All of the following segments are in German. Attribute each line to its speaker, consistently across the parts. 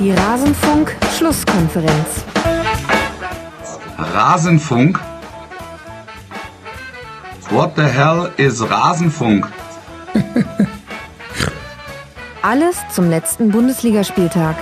Speaker 1: Die Rasenfunk-Schlusskonferenz.
Speaker 2: Rasenfunk? What the hell is Rasenfunk?
Speaker 1: Alles zum letzten Bundesligaspieltag.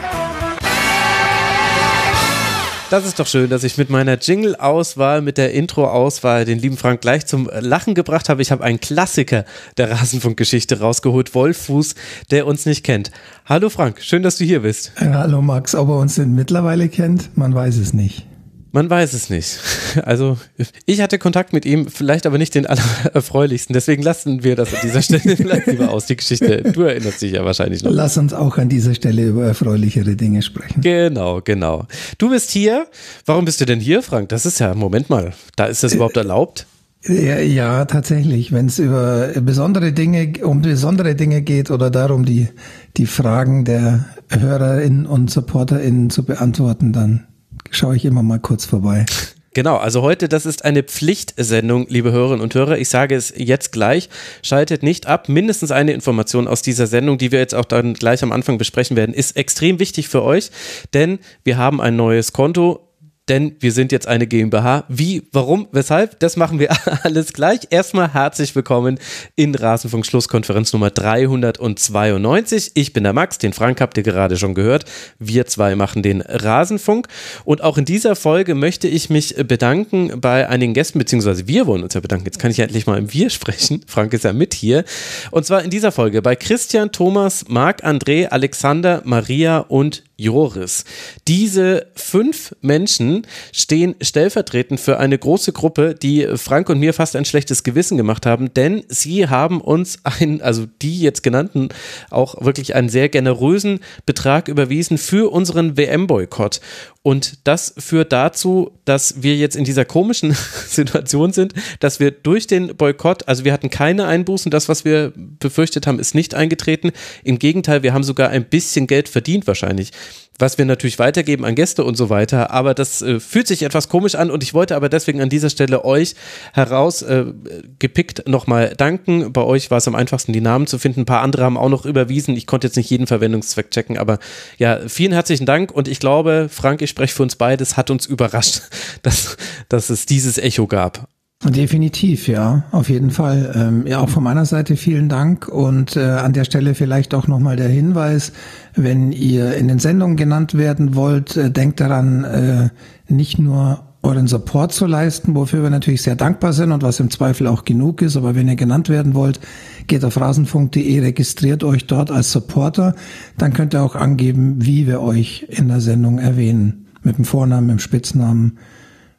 Speaker 3: Das ist doch schön, dass ich mit meiner Jingle-Auswahl, mit der Intro-Auswahl den lieben Frank gleich zum Lachen gebracht habe. Ich habe einen Klassiker der Rasenfunkgeschichte rausgeholt, Wolfuß, der uns nicht kennt. Hallo Frank, schön, dass du hier bist.
Speaker 4: Hallo Max, ob er uns denn mittlerweile kennt, man weiß es nicht.
Speaker 3: Man weiß es nicht. Also ich hatte Kontakt mit ihm, vielleicht aber nicht den allererfreulichsten. Deswegen lassen wir das an dieser Stelle vielleicht lieber aus, die Geschichte. Du erinnerst dich ja wahrscheinlich noch.
Speaker 4: Lass uns auch an dieser Stelle über erfreulichere Dinge sprechen.
Speaker 3: Genau, genau. Du bist hier. Warum bist du denn hier, Frank? Das ist ja, Moment mal, da ist das überhaupt erlaubt?
Speaker 4: Ja, ja tatsächlich. Wenn es über besondere Dinge, um besondere Dinge geht oder darum, die, die Fragen der HörerInnen und SupporterInnen zu beantworten, dann schaue ich immer mal kurz vorbei.
Speaker 3: Genau, also heute, das ist eine Pflichtsendung, liebe Hörerinnen und Hörer. Ich sage es jetzt gleich, schaltet nicht ab. Mindestens eine Information aus dieser Sendung, die wir jetzt auch dann gleich am Anfang besprechen werden, ist extrem wichtig für euch, denn wir haben ein neues Konto denn wir sind jetzt eine GmbH. Wie, warum, weshalb? Das machen wir alles gleich. Erstmal herzlich willkommen in Rasenfunk Schlusskonferenz Nummer 392. Ich bin der Max, den Frank habt ihr gerade schon gehört. Wir zwei machen den Rasenfunk. Und auch in dieser Folge möchte ich mich bedanken bei einigen Gästen, beziehungsweise wir wollen uns ja bedanken. Jetzt kann ich endlich mal im Wir sprechen. Frank ist ja mit hier. Und zwar in dieser Folge bei Christian, Thomas, Marc, André, Alexander, Maria und Joris. Diese fünf Menschen stehen stellvertretend für eine große Gruppe, die Frank und mir fast ein schlechtes Gewissen gemacht haben, denn sie haben uns einen, also die jetzt genannten, auch wirklich einen sehr generösen Betrag überwiesen für unseren WM-Boykott. Und das führt dazu, dass wir jetzt in dieser komischen Situation sind, dass wir durch den Boykott, also wir hatten keine Einbußen, das, was wir befürchtet haben, ist nicht eingetreten. Im Gegenteil, wir haben sogar ein bisschen Geld verdient wahrscheinlich was wir natürlich weitergeben an Gäste und so weiter. Aber das äh, fühlt sich etwas komisch an und ich wollte aber deswegen an dieser Stelle euch herausgepickt äh, nochmal danken. Bei euch war es am einfachsten, die Namen zu finden. Ein paar andere haben auch noch überwiesen. Ich konnte jetzt nicht jeden Verwendungszweck checken, aber ja, vielen herzlichen Dank und ich glaube, Frank, ich spreche für uns beide, es hat uns überrascht, dass, dass es dieses Echo gab.
Speaker 4: Definitiv, ja, auf jeden Fall. Ähm, ja, auch von meiner Seite vielen Dank und äh, an der Stelle vielleicht auch nochmal der Hinweis, wenn ihr in den Sendungen genannt werden wollt, äh, denkt daran, äh, nicht nur euren Support zu leisten, wofür wir natürlich sehr dankbar sind und was im Zweifel auch genug ist, aber wenn ihr genannt werden wollt, geht auf rasenfunk.de, registriert euch dort als Supporter, dann könnt ihr auch angeben, wie wir euch in der Sendung erwähnen, mit dem Vornamen, mit dem Spitznamen,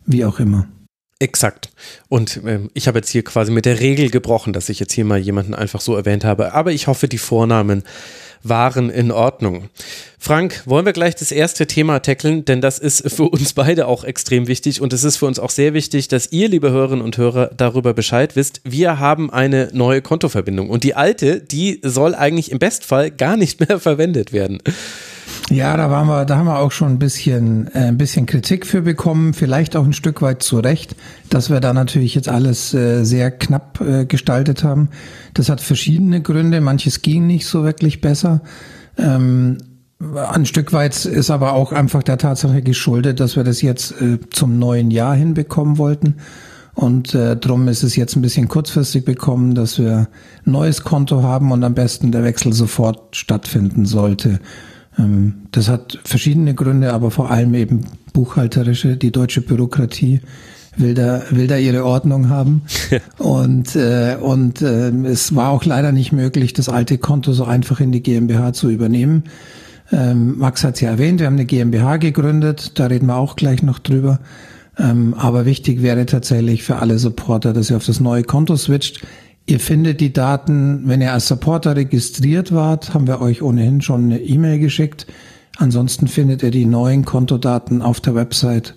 Speaker 4: wie auch immer.
Speaker 3: Exakt. Und ähm, ich habe jetzt hier quasi mit der Regel gebrochen, dass ich jetzt hier mal jemanden einfach so erwähnt habe. Aber ich hoffe, die Vornamen waren in Ordnung. Frank, wollen wir gleich das erste Thema tackeln, denn das ist für uns beide auch extrem wichtig und es ist für uns auch sehr wichtig, dass ihr, liebe Hörerinnen und Hörer, darüber Bescheid wisst. Wir haben eine neue Kontoverbindung und die alte, die soll eigentlich im Bestfall gar nicht mehr verwendet werden.
Speaker 4: Ja, da waren wir, da haben wir auch schon ein bisschen, äh, ein bisschen Kritik für bekommen, vielleicht auch ein Stück weit zu Recht, dass wir da natürlich jetzt alles äh, sehr knapp äh, gestaltet haben. Das hat verschiedene Gründe, manches ging nicht so wirklich besser. Ähm, ein Stück weit ist aber auch einfach der Tatsache geschuldet, dass wir das jetzt äh, zum neuen Jahr hinbekommen wollten. Und äh, darum ist es jetzt ein bisschen kurzfristig bekommen, dass wir ein neues Konto haben und am besten der Wechsel sofort stattfinden sollte. Ähm, das hat verschiedene Gründe, aber vor allem eben buchhalterische. Die deutsche Bürokratie will da, will da ihre Ordnung haben. und äh, und äh, es war auch leider nicht möglich, das alte Konto so einfach in die GmbH zu übernehmen. Ähm, Max hat es ja erwähnt, wir haben eine GmbH gegründet, da reden wir auch gleich noch drüber. Ähm, aber wichtig wäre tatsächlich für alle Supporter, dass ihr auf das neue Konto switcht. Ihr findet die Daten, wenn ihr als Supporter registriert wart, haben wir euch ohnehin schon eine E-Mail geschickt. Ansonsten findet ihr die neuen Kontodaten auf der Website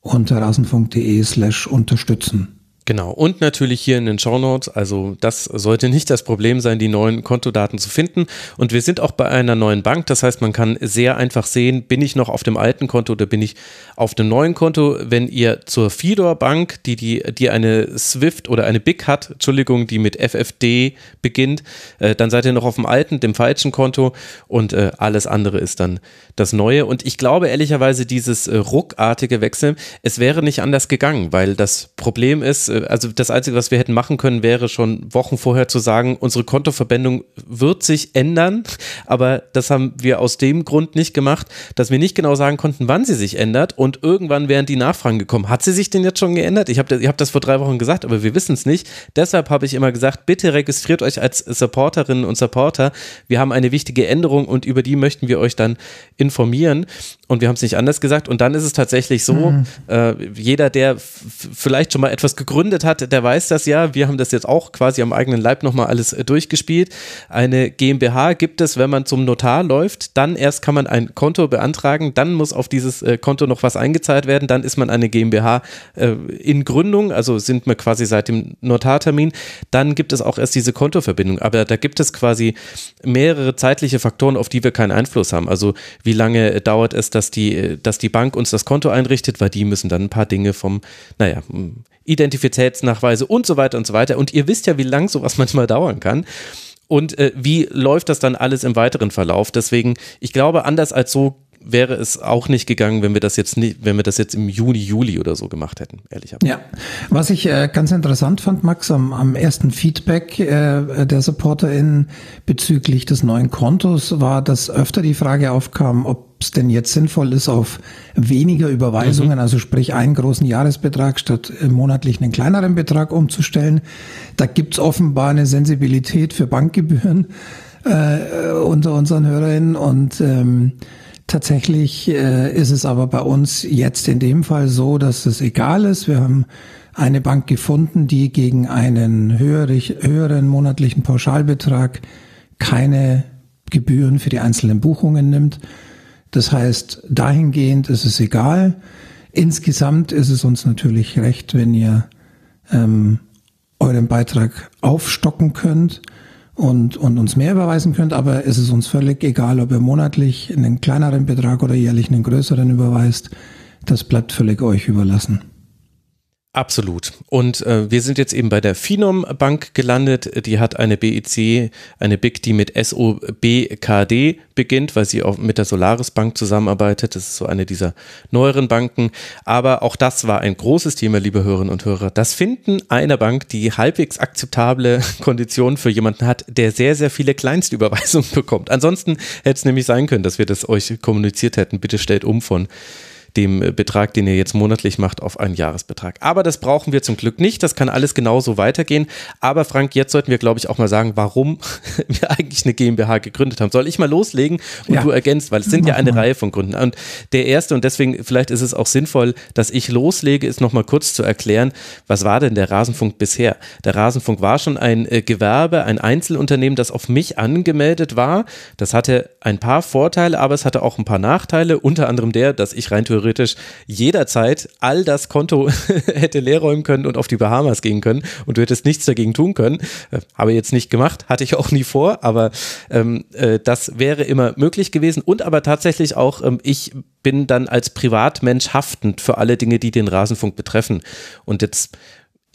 Speaker 4: unter rasen.de slash unterstützen.
Speaker 3: Genau. Und natürlich hier in den Show Notes. Also das sollte nicht das Problem sein, die neuen Kontodaten zu finden. Und wir sind auch bei einer neuen Bank. Das heißt, man kann sehr einfach sehen, bin ich noch auf dem alten Konto oder bin ich auf dem neuen Konto. Wenn ihr zur Fidor Bank, die, die, die eine Swift oder eine BIC hat, Entschuldigung, die mit FFD beginnt, äh, dann seid ihr noch auf dem alten, dem falschen Konto und äh, alles andere ist dann das Neue. Und ich glaube ehrlicherweise, dieses äh, ruckartige Wechseln, es wäre nicht anders gegangen, weil das Problem ist, äh, also das Einzige, was wir hätten machen können, wäre schon Wochen vorher zu sagen, unsere Kontoverbindung wird sich ändern, aber das haben wir aus dem Grund nicht gemacht, dass wir nicht genau sagen konnten, wann sie sich ändert und irgendwann wären die Nachfragen gekommen. Hat sie sich denn jetzt schon geändert? Ich habe hab das vor drei Wochen gesagt, aber wir wissen es nicht. Deshalb habe ich immer gesagt, bitte registriert euch als Supporterinnen und Supporter. Wir haben eine wichtige Änderung und über die möchten wir euch dann informieren und wir haben es nicht anders gesagt und dann ist es tatsächlich so, mhm. äh, jeder, der vielleicht schon mal etwas gegründet hat, der weiß das ja. Wir haben das jetzt auch quasi am eigenen Leib nochmal alles äh, durchgespielt. Eine GmbH gibt es, wenn man zum Notar läuft, dann erst kann man ein Konto beantragen, dann muss auf dieses äh, Konto noch was eingezahlt werden, dann ist man eine GmbH äh, in Gründung, also sind wir quasi seit dem Notartermin, dann gibt es auch erst diese Kontoverbindung, aber da gibt es quasi mehrere zeitliche Faktoren, auf die wir keinen Einfluss haben. Also wie lange dauert es, dass die, dass die Bank uns das Konto einrichtet, weil die müssen dann ein paar Dinge vom, naja, Identitätsnachweise und so weiter und so weiter. Und ihr wisst ja, wie lang sowas manchmal dauern kann. Und äh, wie läuft das dann alles im weiteren Verlauf? Deswegen, ich glaube, anders als so wäre es auch nicht gegangen, wenn wir das jetzt nicht, wenn wir das jetzt im Juni, Juli oder so gemacht hätten, ehrlicherweise.
Speaker 4: Ja, was ich äh, ganz interessant fand, Max, am, am ersten Feedback äh, der SupporterInnen bezüglich des neuen Kontos war, dass öfter die Frage aufkam, ob es denn jetzt sinnvoll ist, auf weniger Überweisungen, mhm. also sprich einen großen Jahresbetrag statt monatlich einen kleineren Betrag umzustellen. Da gibt's offenbar eine Sensibilität für Bankgebühren äh, unter unseren HörerInnen und ähm, Tatsächlich äh, ist es aber bei uns jetzt in dem Fall so, dass es egal ist. Wir haben eine Bank gefunden, die gegen einen höherig, höheren monatlichen Pauschalbetrag keine Gebühren für die einzelnen Buchungen nimmt. Das heißt, dahingehend ist es egal. Insgesamt ist es uns natürlich recht, wenn ihr ähm, euren Beitrag aufstocken könnt und, und uns mehr überweisen könnt, aber es ist uns völlig egal, ob ihr monatlich einen kleineren Betrag oder jährlich einen größeren überweist. Das bleibt völlig euch überlassen.
Speaker 3: Absolut. Und äh, wir sind jetzt eben bei der Finom Bank gelandet. Die hat eine BIC, eine BIC, die mit SOBKD beginnt, weil sie auch mit der Solaris Bank zusammenarbeitet. Das ist so eine dieser neueren Banken. Aber auch das war ein großes Thema, liebe Hörerinnen und Hörer. Das Finden einer Bank, die halbwegs akzeptable Konditionen für jemanden hat, der sehr, sehr viele Kleinstüberweisungen bekommt. Ansonsten hätte es nämlich sein können, dass wir das euch kommuniziert hätten. Bitte stellt um von dem Betrag, den ihr jetzt monatlich macht, auf einen Jahresbetrag. Aber das brauchen wir zum Glück nicht. Das kann alles genauso weitergehen. Aber Frank, jetzt sollten wir, glaube ich, auch mal sagen, warum wir eigentlich eine GmbH gegründet haben. Soll ich mal loslegen und ja. du ergänzt, weil es sind ja eine Reihe von Gründen. Und der erste, und deswegen vielleicht ist es auch sinnvoll, dass ich loslege, ist nochmal kurz zu erklären, was war denn der Rasenfunk bisher? Der Rasenfunk war schon ein äh, Gewerbe, ein Einzelunternehmen, das auf mich angemeldet war. Das hatte ein paar Vorteile, aber es hatte auch ein paar Nachteile, unter anderem der, dass ich rein theoretisch theoretisch jederzeit all das Konto hätte leer räumen können und auf die Bahamas gehen können und du hättest nichts dagegen tun können. Äh, habe jetzt nicht gemacht, hatte ich auch nie vor, aber ähm, äh, das wäre immer möglich gewesen und aber tatsächlich auch, ähm, ich bin dann als Privatmensch haftend für alle Dinge, die den Rasenfunk betreffen. Und jetzt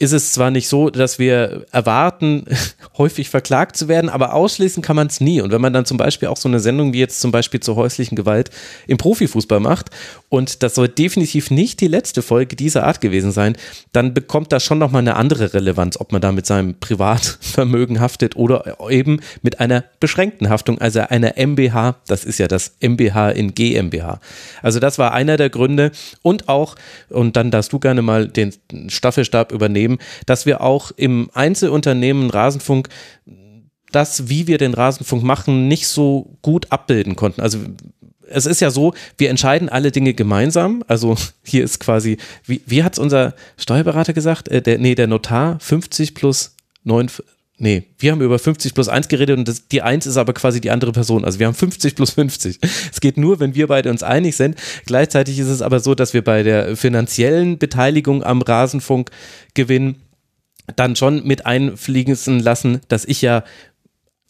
Speaker 3: ist es zwar nicht so, dass wir erwarten, häufig verklagt zu werden, aber ausschließen kann man es nie. Und wenn man dann zum Beispiel auch so eine Sendung wie jetzt zum Beispiel zur häuslichen Gewalt im Profifußball macht, und das soll definitiv nicht die letzte Folge dieser Art gewesen sein, dann bekommt das schon nochmal eine andere Relevanz, ob man da mit seinem Privatvermögen haftet oder eben mit einer beschränkten Haftung, also einer MBH, das ist ja das MBH in GmbH. Also das war einer der Gründe und auch, und dann darfst du gerne mal den Staffelstab übernehmen, geben, dass wir auch im Einzelunternehmen Rasenfunk das, wie wir den Rasenfunk machen, nicht so gut abbilden konnten. Also es ist ja so, wir entscheiden alle Dinge gemeinsam. Also hier ist quasi, wie, wie hat es unser Steuerberater gesagt? Äh, der, nee, der Notar 50 plus 9, Nee, wir haben über 50 plus 1 geredet und das, die 1 ist aber quasi die andere Person. Also wir haben 50 plus 50. Es geht nur, wenn wir beide uns einig sind. Gleichzeitig ist es aber so, dass wir bei der finanziellen Beteiligung am Rasenfunk gewinnen dann schon mit einfliegen lassen, dass ich ja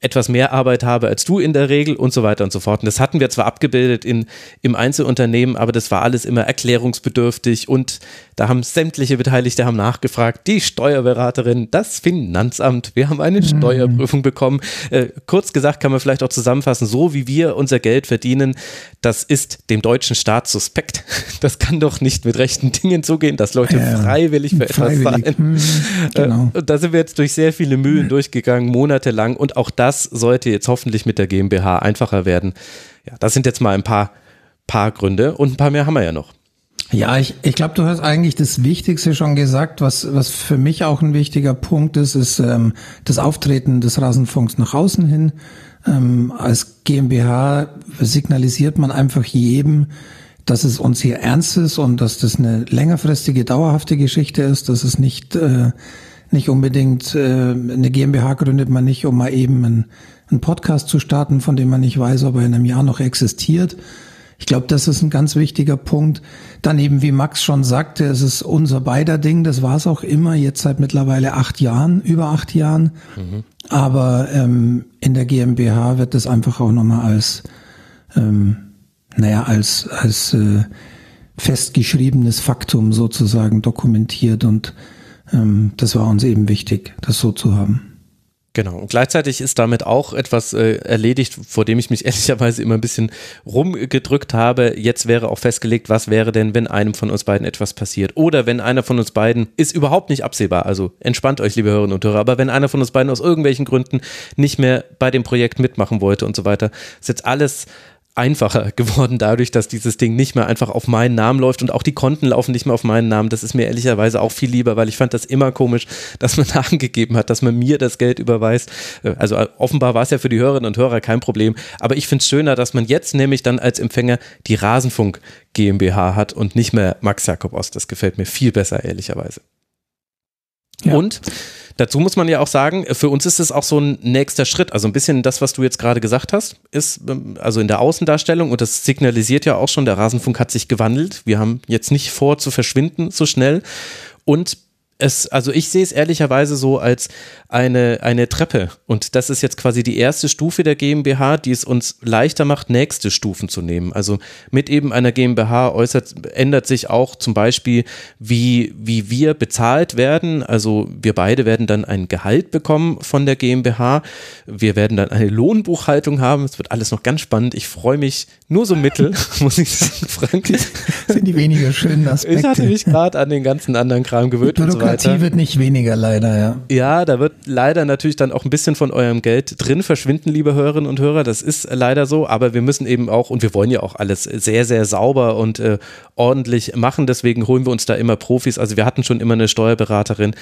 Speaker 3: etwas mehr Arbeit habe als du in der Regel und so weiter und so fort. Und das hatten wir zwar abgebildet in, im Einzelunternehmen, aber das war alles immer erklärungsbedürftig und da haben sämtliche Beteiligte haben nachgefragt, die Steuerberaterin, das Finanzamt, wir haben eine mhm. Steuerprüfung bekommen. Äh, kurz gesagt kann man vielleicht auch zusammenfassen, so wie wir unser Geld verdienen, das ist dem deutschen Staat suspekt. Das kann doch nicht mit rechten Dingen zugehen, dass Leute ja, freiwillig für freiwillig. etwas zahlen. Mhm, genau. äh, und da sind wir jetzt durch sehr viele Mühen durchgegangen, monatelang und auch das das sollte jetzt hoffentlich mit der GmbH einfacher werden. Ja, das sind jetzt mal ein paar, paar Gründe und ein paar mehr haben wir ja noch.
Speaker 4: Ja, ich, ich glaube, du hast eigentlich das Wichtigste schon gesagt. Was, was für mich auch ein wichtiger Punkt ist, ist ähm, das Auftreten des Rasenfunks nach außen hin. Ähm, als GmbH signalisiert man einfach jedem, dass es uns hier ernst ist und dass das eine längerfristige, dauerhafte Geschichte ist, dass es nicht äh, nicht unbedingt, äh, eine GmbH gründet man nicht, um mal eben einen, einen Podcast zu starten, von dem man nicht weiß, ob er in einem Jahr noch existiert. Ich glaube, das ist ein ganz wichtiger Punkt. Dann eben, wie Max schon sagte, es ist unser beider Ding. Das war es auch immer, jetzt seit mittlerweile acht Jahren, über acht Jahren. Mhm. Aber ähm, in der GmbH wird das einfach auch nochmal als, ähm, naja, als, als äh, festgeschriebenes Faktum sozusagen dokumentiert und das war uns eben wichtig, das so zu haben.
Speaker 3: Genau. Und gleichzeitig ist damit auch etwas äh, erledigt, vor dem ich mich ehrlicherweise immer ein bisschen rumgedrückt habe. Jetzt wäre auch festgelegt, was wäre denn, wenn einem von uns beiden etwas passiert? Oder wenn einer von uns beiden, ist überhaupt nicht absehbar, also entspannt euch, liebe Hörerinnen und Hörer, aber wenn einer von uns beiden aus irgendwelchen Gründen nicht mehr bei dem Projekt mitmachen wollte und so weiter, ist jetzt alles einfacher geworden dadurch, dass dieses Ding nicht mehr einfach auf meinen Namen läuft und auch die Konten laufen nicht mehr auf meinen Namen. Das ist mir ehrlicherweise auch viel lieber, weil ich fand das immer komisch, dass man angegeben hat, dass man mir das Geld überweist. Äh, also äh, offenbar war es ja für die Hörerinnen und Hörer kein Problem, aber ich finde es schöner, dass man jetzt nämlich dann als Empfänger die Rasenfunk GmbH hat und nicht mehr Max Jakob Ost. Das gefällt mir viel besser, ehrlicherweise. Ja. Und Dazu muss man ja auch sagen, für uns ist es auch so ein nächster Schritt. Also ein bisschen das, was du jetzt gerade gesagt hast, ist ähm, also in der Außendarstellung und das signalisiert ja auch schon, der Rasenfunk hat sich gewandelt. Wir haben jetzt nicht vor zu verschwinden so schnell. Und es, also ich sehe es ehrlicherweise so als eine, eine Treppe. Und das ist jetzt quasi die erste Stufe der GmbH, die es uns leichter macht, nächste Stufen zu nehmen. Also mit eben einer GmbH äußert, ändert sich auch zum Beispiel, wie, wie wir bezahlt werden. Also wir beide werden dann ein Gehalt bekommen von der GmbH. Wir werden dann eine Lohnbuchhaltung haben. Es wird alles noch ganz spannend. Ich freue mich nur so mittel, muss ich sagen, Frank.
Speaker 4: Das sind die weniger schönen Aspekte.
Speaker 3: Ich hatte mich gerade an den ganzen anderen Kram gewöhnt
Speaker 4: und so weiter. Wird nicht weniger leider, ja.
Speaker 3: Ja, da wird leider natürlich dann auch ein bisschen von eurem Geld drin verschwinden, liebe Hörerinnen und Hörer. Das ist leider so, aber wir müssen eben auch, und wir wollen ja auch alles sehr, sehr sauber und äh, ordentlich machen. Deswegen holen wir uns da immer Profis. Also wir hatten schon immer eine Steuerberaterin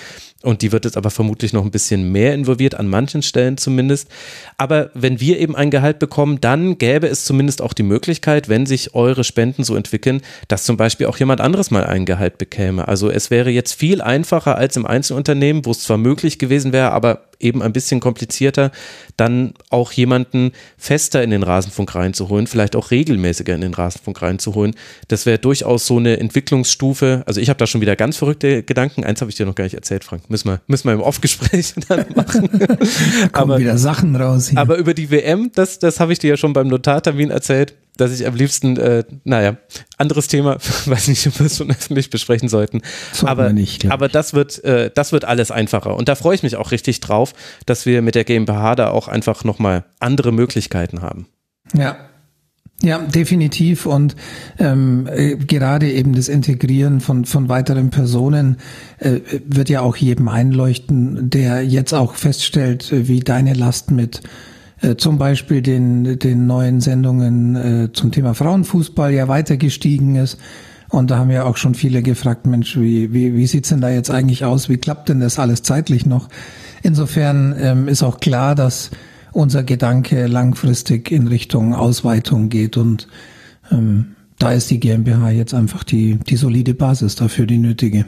Speaker 3: und die wird jetzt aber vermutlich noch ein bisschen mehr involviert, an manchen Stellen zumindest. Aber wenn wir eben ein Gehalt bekommen, dann gäbe es zumindest auch die Möglichkeit, wenn sich eure Spenden so entwickeln, dass zum Beispiel auch jemand anderes mal ein Gehalt bekäme. Also es wäre jetzt viel einfacher als im Einzelunternehmen, wo es zwar möglich gewesen wäre, aber eben ein bisschen komplizierter, dann auch jemanden fester in den Rasenfunk reinzuholen, vielleicht auch regelmäßiger in den Rasenfunk reinzuholen. Das wäre durchaus so eine Entwicklungsstufe. Also ich habe da schon wieder ganz verrückte Gedanken. Eins habe ich dir noch gar nicht erzählt, Frank. Müssen wir, müssen wir im Off-Gespräch dann machen.
Speaker 4: aber, wieder Sachen raus.
Speaker 3: Hier. Aber über die WM, das, das habe ich dir ja schon beim Notartermin erzählt dass ich am liebsten, äh, naja, anderes Thema, weiß nicht, ob wir es schon öffentlich besprechen sollten. Sollten aber nicht, aber das wird, äh, das wird alles einfacher. Und da freue ich mich auch richtig drauf, dass wir mit der GmbH da auch einfach nochmal andere Möglichkeiten haben.
Speaker 4: Ja, ja, definitiv. Und ähm, äh, gerade eben das Integrieren von, von weiteren Personen äh, wird ja auch jedem einleuchten, der jetzt auch feststellt, äh, wie deine Last mit äh, zum Beispiel den, den neuen Sendungen äh, zum Thema Frauenfußball ja weiter gestiegen ist. Und da haben ja auch schon viele gefragt, Mensch, wie, wie, wie sieht's denn da jetzt eigentlich aus? Wie klappt denn das alles zeitlich noch? Insofern ähm, ist auch klar, dass unser Gedanke langfristig in Richtung Ausweitung geht und ähm, da ist die GmbH jetzt einfach die, die solide Basis dafür, die nötige.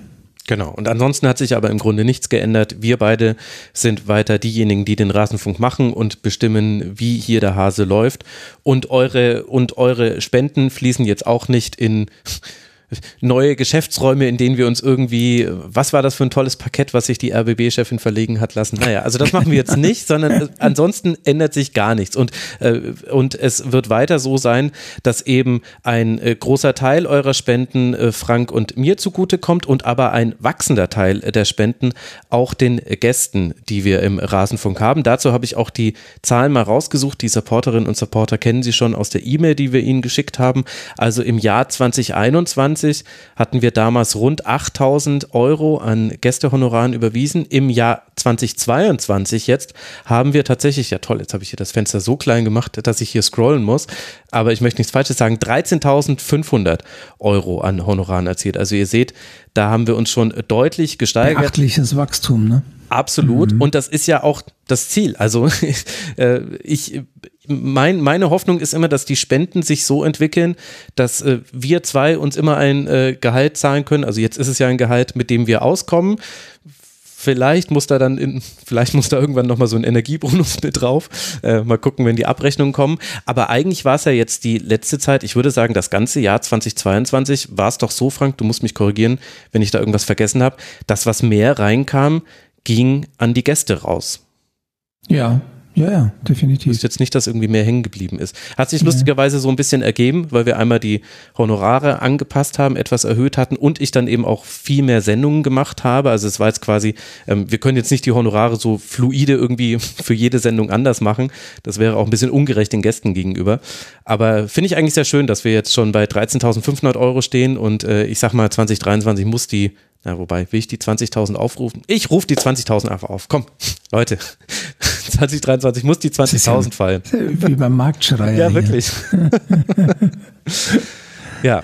Speaker 3: Genau. Und ansonsten hat sich aber im Grunde nichts geändert. Wir beide sind weiter diejenigen, die den Rasenfunk machen und bestimmen, wie hier der Hase läuft. Und eure, und eure Spenden fließen jetzt auch nicht in neue Geschäftsräume, in denen wir uns irgendwie, was war das für ein tolles Parkett, was sich die RBB-Chefin verlegen hat lassen? Naja, also das machen wir jetzt nicht, sondern äh, ansonsten ändert sich gar nichts. Und, äh, und es wird weiter so sein, dass eben ein äh, großer Teil eurer Spenden äh, Frank und mir zugutekommt und aber ein wachsender Teil der Spenden auch den Gästen, die wir im Rasenfunk haben. Dazu habe ich auch die Zahlen mal rausgesucht. Die Supporterinnen und Supporter kennen Sie schon aus der E-Mail, die wir Ihnen geschickt haben. Also im Jahr 2021 hatten wir damals rund 8000 Euro an Gästehonoraren überwiesen. Im Jahr 2022 jetzt haben wir tatsächlich, ja toll, jetzt habe ich hier das Fenster so klein gemacht, dass ich hier scrollen muss, aber ich möchte nichts Falsches sagen, 13.500 Euro an Honoraren erzielt. Also ihr seht, da haben wir uns schon deutlich gesteigert.
Speaker 4: Beachtliches Wachstum, ne?
Speaker 3: Absolut. Mhm. Und das ist ja auch das Ziel. Also äh, ich, mein, meine Hoffnung ist immer, dass die Spenden sich so entwickeln, dass äh, wir zwei uns immer ein äh, Gehalt zahlen können. Also jetzt ist es ja ein Gehalt, mit dem wir auskommen. Vielleicht muss da dann in, vielleicht muss da irgendwann nochmal so ein Energiebonus mit drauf. Äh, mal gucken, wenn die Abrechnungen kommen. Aber eigentlich war es ja jetzt die letzte Zeit, ich würde sagen, das ganze Jahr 2022 war es doch so, Frank, du musst mich korrigieren, wenn ich da irgendwas vergessen habe, dass was mehr reinkam, ging an die Gäste raus.
Speaker 4: Ja, ja, ja, definitiv.
Speaker 3: Ist jetzt nicht, dass irgendwie mehr hängen geblieben ist. Hat sich lustigerweise so ein bisschen ergeben, weil wir einmal die Honorare angepasst haben, etwas erhöht hatten und ich dann eben auch viel mehr Sendungen gemacht habe. Also es war jetzt quasi, ähm, wir können jetzt nicht die Honorare so fluide irgendwie für jede Sendung anders machen. Das wäre auch ein bisschen ungerecht den Gästen gegenüber. Aber finde ich eigentlich sehr schön, dass wir jetzt schon bei 13.500 Euro stehen und äh, ich sag mal 2023 muss die na, wobei, will ich die 20.000 aufrufen? Ich rufe die 20.000 einfach auf. Komm, Leute, 2023 muss die 20.000 fallen.
Speaker 4: Wie beim Marktschreier.
Speaker 3: Ja, wirklich. ja,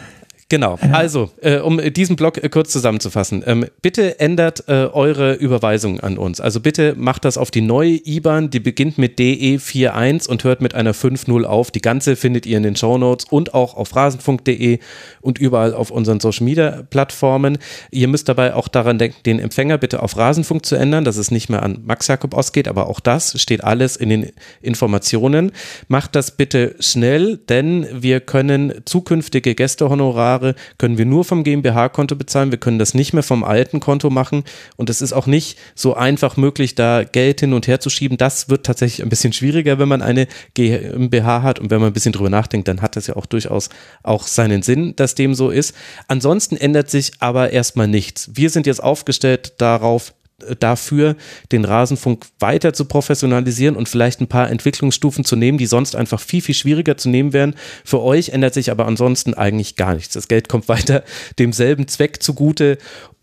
Speaker 3: Genau. Also, äh, um diesen Blog äh, kurz zusammenzufassen, ähm, bitte ändert äh, eure Überweisung an uns. Also bitte macht das auf die neue IBAN, die beginnt mit DE41 und hört mit einer 5.0 auf. Die ganze findet ihr in den Show Notes und auch auf rasenfunk.de und überall auf unseren Social Media Plattformen. Ihr müsst dabei auch daran denken, den Empfänger bitte auf Rasenfunk zu ändern, dass es nicht mehr an Max Jakob ausgeht, aber auch das steht alles in den Informationen. Macht das bitte schnell, denn wir können zukünftige Gästehonorare Jahre können wir nur vom GmbH-Konto bezahlen. Wir können das nicht mehr vom alten Konto machen. Und es ist auch nicht so einfach möglich, da Geld hin und her zu schieben. Das wird tatsächlich ein bisschen schwieriger, wenn man eine GmbH hat. Und wenn man ein bisschen drüber nachdenkt, dann hat das ja auch durchaus auch seinen Sinn, dass dem so ist. Ansonsten ändert sich aber erstmal nichts. Wir sind jetzt aufgestellt darauf, dafür, den Rasenfunk weiter zu professionalisieren und vielleicht ein paar Entwicklungsstufen zu nehmen, die sonst einfach viel, viel schwieriger zu nehmen wären. Für euch ändert sich aber ansonsten eigentlich gar nichts. Das Geld kommt weiter demselben Zweck zugute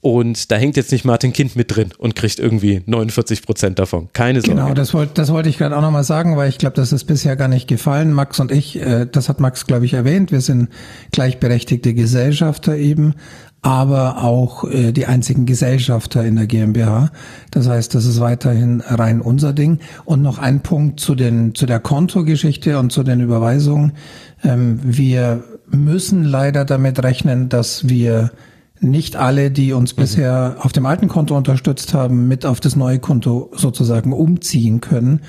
Speaker 3: und da hängt jetzt nicht Martin Kind mit drin und kriegt irgendwie 49 Prozent davon. Keine Sorge.
Speaker 4: Genau, das wollte das wollte ich gerade auch nochmal sagen, weil ich glaube, das ist bisher gar nicht gefallen. Max und ich, äh, das hat Max, glaube ich, erwähnt, wir sind gleichberechtigte Gesellschafter eben aber auch äh, die einzigen Gesellschafter in der GmbH. Das heißt, das ist weiterhin rein unser Ding. Und noch ein Punkt zu den zu der Kontogeschichte und zu den Überweisungen. Ähm, wir müssen leider damit rechnen, dass wir nicht alle, die uns mhm. bisher auf dem alten Konto unterstützt haben, mit auf das neue Konto sozusagen umziehen können.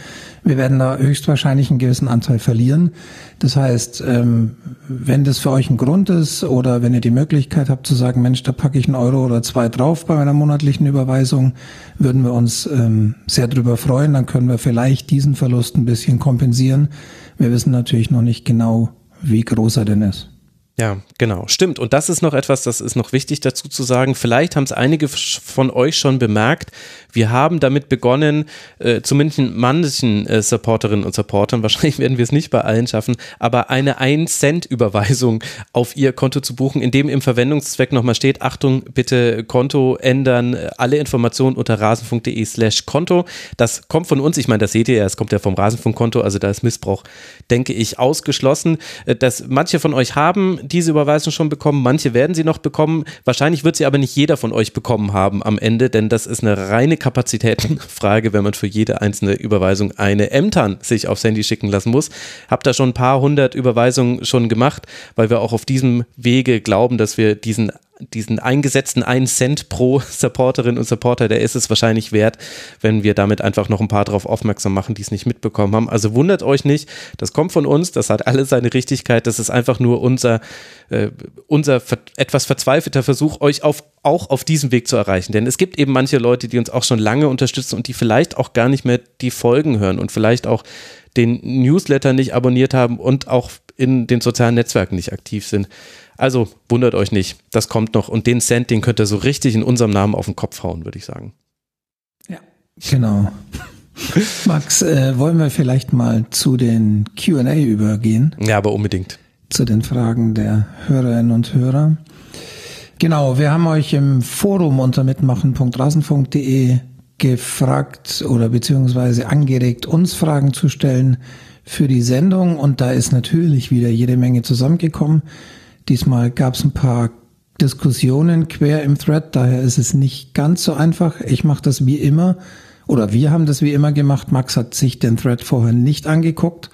Speaker 4: Wir werden da höchstwahrscheinlich einen gewissen Anteil verlieren. Das heißt, ähm, wenn das für euch ein Grund ist oder wenn ihr die Möglichkeit habt zu sagen, Mensch, da packe ich einen Euro oder zwei drauf bei meiner monatlichen Überweisung, würden wir uns ähm, sehr drüber freuen. Dann können wir vielleicht diesen Verlust ein bisschen kompensieren. Wir wissen natürlich noch nicht genau, wie groß er denn ist.
Speaker 3: Ja, genau, stimmt. Und das ist noch etwas, das ist noch wichtig dazu zu sagen. Vielleicht haben es einige von euch schon bemerkt. Wir haben damit begonnen, äh, zumindest manchen äh, Supporterinnen und Supportern, wahrscheinlich werden wir es nicht bei allen schaffen, aber eine 1-Cent-Überweisung auf ihr Konto zu buchen, in dem im Verwendungszweck nochmal steht, Achtung, bitte Konto ändern, alle Informationen unter rasenfunk.de slash Konto. Das kommt von uns, ich meine, das seht ihr ja, es kommt ja vom Rasenfunkkonto, also da ist Missbrauch, denke ich, ausgeschlossen. Äh, dass manche von euch haben diese Überweisung schon bekommen, manche werden sie noch bekommen. Wahrscheinlich wird sie aber nicht jeder von euch bekommen haben am Ende, denn das ist eine reine Kapazitätenfrage, wenn man für jede einzelne Überweisung eine Ämtern sich aufs Handy schicken lassen muss. Hab da schon ein paar hundert Überweisungen schon gemacht, weil wir auch auf diesem Wege glauben, dass wir diesen diesen eingesetzten einen Cent pro Supporterin und Supporter, der ist es wahrscheinlich wert, wenn wir damit einfach noch ein paar darauf aufmerksam machen, die es nicht mitbekommen haben. Also wundert euch nicht, das kommt von uns, das hat alles seine Richtigkeit, das ist einfach nur unser, äh, unser etwas verzweifelter Versuch, euch auf, auch auf diesem Weg zu erreichen. Denn es gibt eben manche Leute, die uns auch schon lange unterstützen und die vielleicht auch gar nicht mehr die Folgen hören und vielleicht auch den Newsletter nicht abonniert haben und auch in den sozialen Netzwerken nicht aktiv sind. Also wundert euch nicht, das kommt noch. Und den Cent, den könnt ihr so richtig in unserem Namen auf den Kopf hauen, würde ich sagen.
Speaker 4: Ja, genau. Max, äh, wollen wir vielleicht mal zu den QA übergehen?
Speaker 3: Ja, aber unbedingt.
Speaker 4: Zu den Fragen der Hörerinnen und Hörer. Genau, wir haben euch im Forum unter mitmachen.rasenfunk.de gefragt oder beziehungsweise angeregt, uns Fragen zu stellen für die Sendung und da ist natürlich wieder jede Menge zusammengekommen. Diesmal gab es ein paar Diskussionen quer im Thread, daher ist es nicht ganz so einfach. Ich mache das wie immer oder wir haben das wie immer gemacht. Max hat sich den Thread vorher nicht angeguckt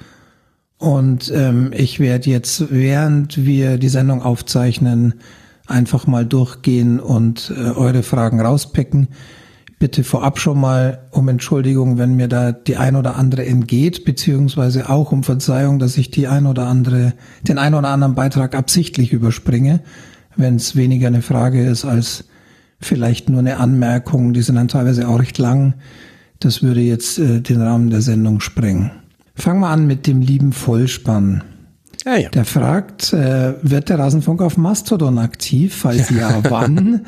Speaker 4: und ähm, ich werde jetzt, während wir die Sendung aufzeichnen, einfach mal durchgehen und äh, eure Fragen rauspicken bitte vorab schon mal um Entschuldigung, wenn mir da die ein oder andere entgeht, beziehungsweise auch um Verzeihung, dass ich die ein oder andere, den ein oder anderen Beitrag absichtlich überspringe, wenn es weniger eine Frage ist als vielleicht nur eine Anmerkung. Die sind dann teilweise auch recht lang. Das würde jetzt äh, den Rahmen der Sendung sprengen. Fangen wir an mit dem lieben Vollspann. Ja, ja. Der fragt, äh, wird der Rasenfunk auf Mastodon aktiv? Falls ja, wann?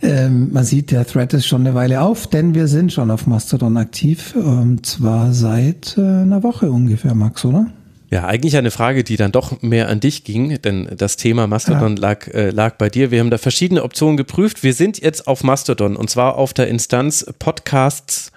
Speaker 4: ähm, man sieht, der Thread ist schon eine Weile auf, denn wir sind schon auf Mastodon aktiv. Und ähm, zwar seit äh, einer Woche ungefähr, Max, oder?
Speaker 3: Ja, eigentlich eine Frage, die dann doch mehr an dich ging, denn das Thema Mastodon ja. lag, äh, lag bei dir. Wir haben da verschiedene Optionen geprüft. Wir sind jetzt auf Mastodon und zwar auf der Instanz Podcasts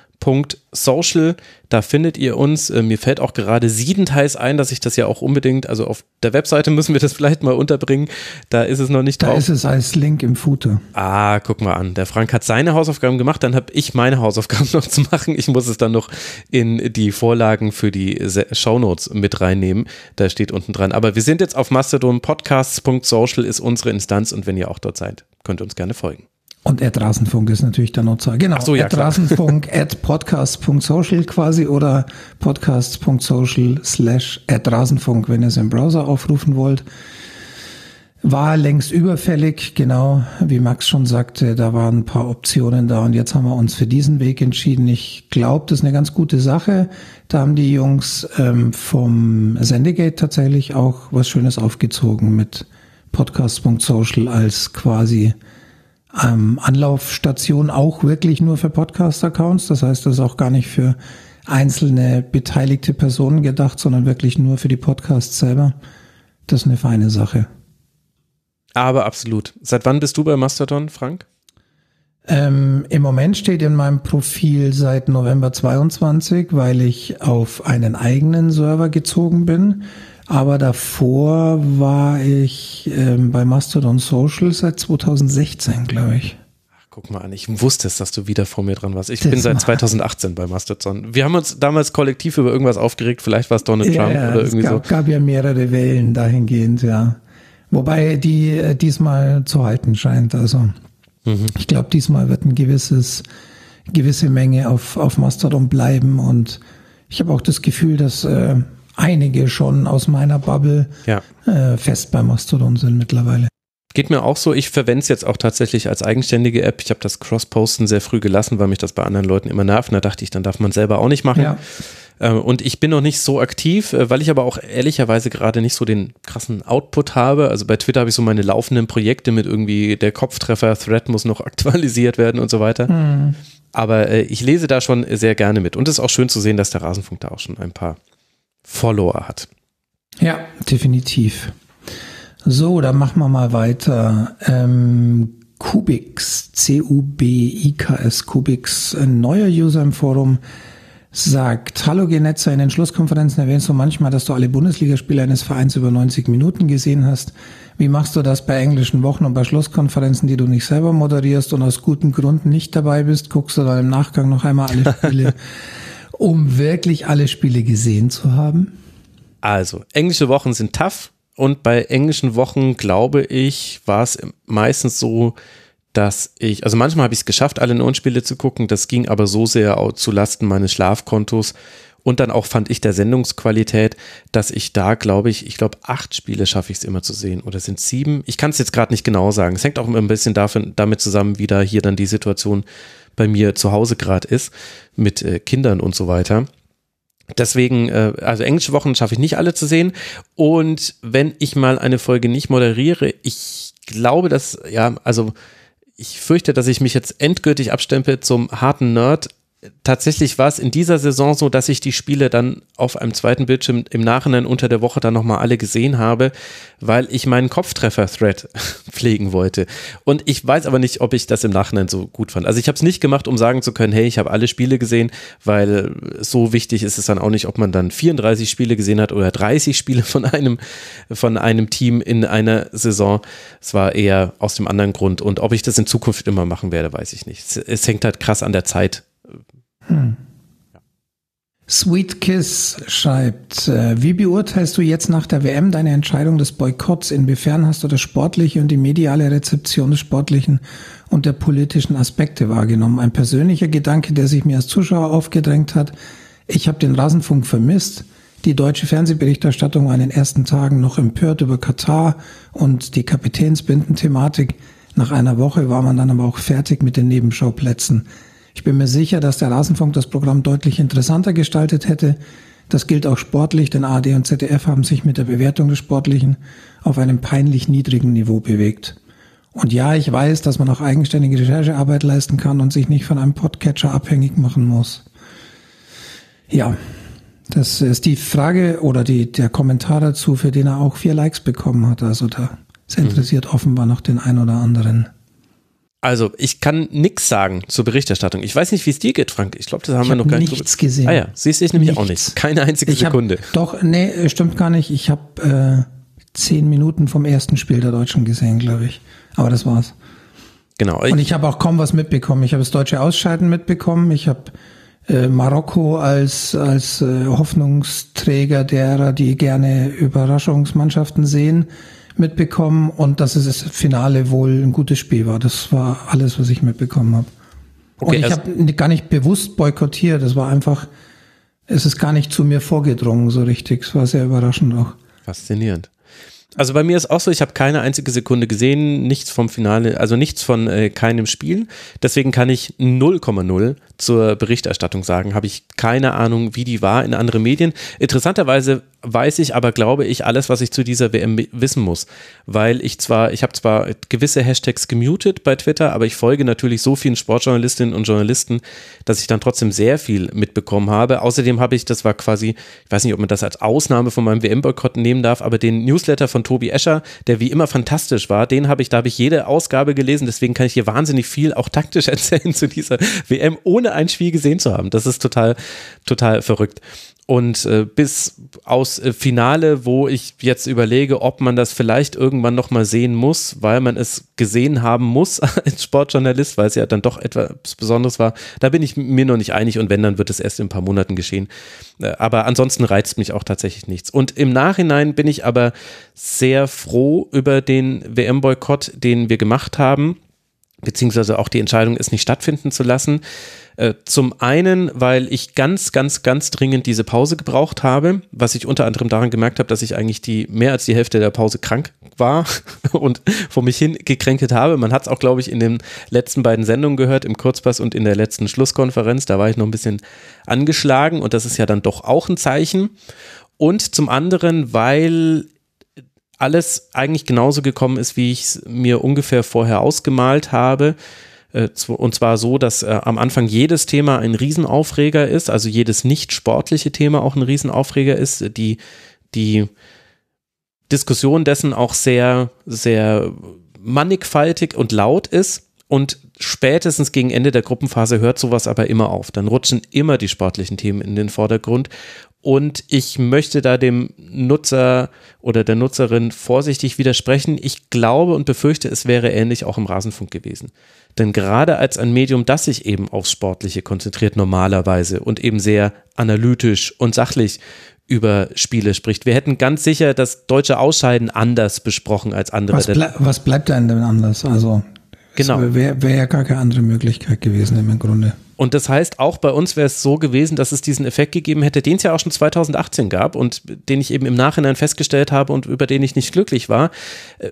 Speaker 3: Social. Da findet ihr uns. Äh, mir fällt auch gerade siebenteils ein, dass ich das ja auch unbedingt, also auf der Webseite müssen wir das vielleicht mal unterbringen. Da ist es noch nicht
Speaker 4: da
Speaker 3: drauf.
Speaker 4: Da ist es als Link im Footer.
Speaker 3: Ah, guck mal an. Der Frank hat seine Hausaufgaben gemacht, dann habe ich meine Hausaufgaben noch zu machen. Ich muss es dann noch in die Vorlagen für die Shownotes mit reinnehmen. Da steht unten dran. Aber wir sind jetzt auf Mastodon. Podcasts.social ist unsere Instanz und wenn ihr auch dort seid, könnt ihr uns gerne folgen.
Speaker 4: Und at Rasenfunk ist natürlich der Nutzer. Genau. Ach so, ja, at Rasenfunk at podcast.social quasi oder podcast.social slash at Rasenfunk, wenn ihr es im Browser aufrufen wollt. War längst überfällig, genau wie Max schon sagte, da waren ein paar Optionen da und jetzt haben wir uns für diesen Weg entschieden. Ich glaube, das ist eine ganz gute Sache. Da haben die Jungs ähm, vom Sendegate tatsächlich auch was Schönes aufgezogen mit podcast.social als quasi ähm, Anlaufstation auch wirklich nur für Podcast-Accounts. Das heißt, das ist auch gar nicht für einzelne beteiligte Personen gedacht, sondern wirklich nur für die Podcasts selber. Das ist eine feine Sache.
Speaker 3: Aber absolut. Seit wann bist du bei Mastodon, Frank?
Speaker 4: Ähm, Im Moment steht in meinem Profil seit November 22, weil ich auf einen eigenen Server gezogen bin. Aber davor war ich ähm, bei Mastodon Social seit 2016, glaube ich.
Speaker 3: Ach, guck mal an, ich wusste es, dass du wieder vor mir dran warst. Ich das bin seit 2018 bei Mastodon. Wir haben uns damals kollektiv über irgendwas aufgeregt, vielleicht war es Donald ja, Trump oder irgendwie
Speaker 4: gab,
Speaker 3: so.
Speaker 4: Es gab ja mehrere Wellen dahingehend, ja. Wobei die äh, diesmal zu halten scheint. Also mhm. ich glaube, diesmal wird ein gewisses, gewisse Menge auf, auf Mastodon bleiben und ich habe auch das Gefühl, dass äh, einige schon aus meiner Bubble ja. äh, fest bei Mastodon sind mittlerweile.
Speaker 3: Geht mir auch so. Ich verwende es jetzt auch tatsächlich als eigenständige App. Ich habe das Cross-Posten sehr früh gelassen, weil mich das bei anderen Leuten immer nervt. Da dachte ich, dann darf man selber auch nicht machen. Ja. Ähm, und ich bin noch nicht so aktiv, äh, weil ich aber auch ehrlicherweise gerade nicht so den krassen Output habe. Also bei Twitter habe ich so meine laufenden Projekte mit irgendwie der Kopftreffer, Thread muss noch aktualisiert werden und so weiter. Mhm. Aber äh, ich lese da schon sehr gerne mit. Und es ist auch schön zu sehen, dass der Rasenfunk da auch schon ein paar Follower hat.
Speaker 4: Ja, definitiv. So, dann machen wir mal weiter. Ähm, Kubix, C-U-B-I-K-S, Kubix, ein neuer User im Forum, sagt, hallo Genetzer, in den Schlusskonferenzen erwähnst du manchmal, dass du alle Bundesligaspiele eines Vereins über 90 Minuten gesehen hast. Wie machst du das bei englischen Wochen und bei Schlusskonferenzen, die du nicht selber moderierst und aus guten Gründen nicht dabei bist? Guckst du dann im Nachgang noch einmal alle Spiele um wirklich alle Spiele gesehen zu haben?
Speaker 3: Also, englische Wochen sind tough Und bei englischen Wochen, glaube ich, war es meistens so, dass ich, also manchmal habe ich es geschafft, alle neun Spiele zu gucken. Das ging aber so sehr zu Lasten meines Schlafkontos und dann auch fand ich der Sendungsqualität, dass ich da, glaube ich, ich glaube, acht Spiele schaffe ich es immer zu sehen. Oder sind sieben? Ich kann es jetzt gerade nicht genau sagen. Es hängt auch immer ein bisschen davon, damit zusammen, wie da hier dann die Situation bei mir zu Hause gerade ist, mit äh, Kindern und so weiter. Deswegen, äh, also englische Wochen schaffe ich nicht alle zu sehen. Und wenn ich mal eine Folge nicht moderiere, ich glaube, dass, ja, also ich fürchte, dass ich mich jetzt endgültig abstempel zum harten Nerd tatsächlich war es in dieser Saison so, dass ich die Spiele dann auf einem zweiten Bildschirm im Nachhinein unter der Woche dann nochmal alle gesehen habe, weil ich meinen Kopftreffer-Thread pflegen wollte. Und ich weiß aber nicht, ob ich das im Nachhinein so gut fand. Also ich habe es nicht gemacht, um sagen zu können, hey, ich habe alle Spiele gesehen, weil so wichtig ist es dann auch nicht, ob man dann 34 Spiele gesehen hat oder 30 Spiele von einem, von einem Team in einer Saison. Es war eher aus dem anderen Grund. Und ob ich das in Zukunft immer machen werde, weiß ich nicht. Es, es hängt halt krass an der Zeit hm.
Speaker 4: Sweet Kiss schreibt, äh, wie beurteilst du jetzt nach der WM deine Entscheidung des Boykotts? Inwiefern hast du das sportliche und die mediale Rezeption des sportlichen und der politischen Aspekte wahrgenommen? Ein persönlicher Gedanke, der sich mir als Zuschauer aufgedrängt hat. Ich habe den Rasenfunk vermisst. Die deutsche Fernsehberichterstattung war in den ersten Tagen noch empört über Katar und die Kapitänsbinden-Thematik. Nach einer Woche war man dann aber auch fertig mit den Nebenschauplätzen. Ich bin mir sicher, dass der Rasenfunk das Programm deutlich interessanter gestaltet hätte. Das gilt auch sportlich, denn ARD und ZDF haben sich mit der Bewertung des Sportlichen auf einem peinlich niedrigen Niveau bewegt. Und ja, ich weiß, dass man auch eigenständige Recherchearbeit leisten kann und sich nicht von einem Podcatcher abhängig machen muss. Ja, das ist die Frage oder die, der Kommentar dazu, für den er auch vier Likes bekommen hat. Also da, es interessiert mhm. offenbar noch den ein oder anderen.
Speaker 3: Also, ich kann nichts sagen zur Berichterstattung. Ich weiß nicht, wie es dir geht, Frank. Ich glaube, das haben
Speaker 4: ich
Speaker 3: wir noch gar
Speaker 4: nicht nichts gesehen.
Speaker 3: Ah ja, siehst du ich nämlich nichts. auch nicht. Keine einzige
Speaker 4: ich
Speaker 3: Sekunde.
Speaker 4: Hab, doch, nee, stimmt gar nicht. Ich habe äh, zehn Minuten vom ersten Spiel der Deutschen gesehen, glaube ich. Aber das war's.
Speaker 3: Genau.
Speaker 4: Und ich habe auch kaum was mitbekommen. Ich habe das deutsche Ausscheiden mitbekommen. Ich habe äh, Marokko als, als äh, Hoffnungsträger derer, die gerne Überraschungsmannschaften sehen, mitbekommen und dass es das Finale wohl ein gutes Spiel war. Das war alles, was ich mitbekommen habe. Okay, und ich also habe gar nicht bewusst boykottiert. Das war einfach, es ist gar nicht zu mir vorgedrungen so richtig. Es war sehr überraschend auch.
Speaker 3: Faszinierend. Also bei mir ist auch so, ich habe keine einzige Sekunde gesehen, nichts vom Finale, also nichts von äh, keinem Spiel. Deswegen kann ich 0,0 zur Berichterstattung sagen. Habe ich keine Ahnung, wie die war in anderen Medien. Interessanterweise weiß ich aber, glaube ich, alles, was ich zu dieser WM wissen muss. Weil ich zwar, ich habe zwar gewisse Hashtags gemutet bei Twitter, aber ich folge natürlich so vielen Sportjournalistinnen und Journalisten, dass ich dann trotzdem sehr viel mitbekommen habe. Außerdem habe ich, das war quasi, ich weiß nicht, ob man das als Ausnahme von meinem WM-Boykott nehmen darf, aber den Newsletter von Tobi Escher, der wie immer fantastisch war, den habe ich, da habe ich jede Ausgabe gelesen, deswegen kann ich hier wahnsinnig viel auch taktisch erzählen zu dieser WM, ohne ein Spiel gesehen zu haben. Das ist total, total verrückt. Und äh, bis aus äh, Finale, wo ich jetzt überlege, ob man das vielleicht irgendwann nochmal sehen muss, weil man es gesehen haben muss als Sportjournalist, weil es ja dann doch etwas Besonderes war, da bin ich mir noch nicht einig und wenn, dann wird es erst in ein paar Monaten geschehen. Äh, aber ansonsten reizt mich auch tatsächlich nichts. Und im Nachhinein bin ich aber sehr froh über den WM-Boykott, den wir gemacht haben, beziehungsweise auch die Entscheidung, es nicht stattfinden zu lassen äh, zum einen, weil ich ganz, ganz, ganz dringend diese Pause gebraucht habe, was ich unter anderem daran gemerkt habe, dass ich eigentlich die mehr als die Hälfte der Pause krank war und vor mich hin gekränkelt habe. Man hat es auch, glaube ich, in den letzten beiden Sendungen gehört, im Kurzpass und in der letzten Schlusskonferenz. Da war ich noch ein bisschen angeschlagen und das ist ja dann doch auch ein Zeichen. Und zum anderen, weil alles eigentlich genauso gekommen ist, wie ich es mir ungefähr vorher ausgemalt habe. Äh, und zwar so, dass äh, am Anfang jedes Thema ein Riesenaufreger ist, also jedes nicht sportliche Thema auch ein Riesenaufreger ist, die, die Diskussion dessen auch sehr, sehr mannigfaltig und laut ist. Und spätestens gegen Ende der Gruppenphase hört sowas aber immer auf. Dann rutschen immer die sportlichen Themen in den Vordergrund. Und ich möchte da dem Nutzer oder der Nutzerin vorsichtig widersprechen. Ich glaube und befürchte, es wäre ähnlich auch im Rasenfunk gewesen. Denn gerade als ein Medium, das sich eben aufs Sportliche konzentriert normalerweise und eben sehr analytisch und sachlich über Spiele spricht. Wir hätten ganz sicher das deutsche Ausscheiden anders besprochen als andere.
Speaker 4: Was, ble was bleibt denn anders? Also
Speaker 3: genau.
Speaker 4: wäre wär ja gar keine andere Möglichkeit gewesen im Grunde.
Speaker 3: Und das heißt, auch bei uns wäre es so gewesen, dass es diesen Effekt gegeben hätte, den es ja auch schon 2018 gab und den ich eben im Nachhinein festgestellt habe und über den ich nicht glücklich war.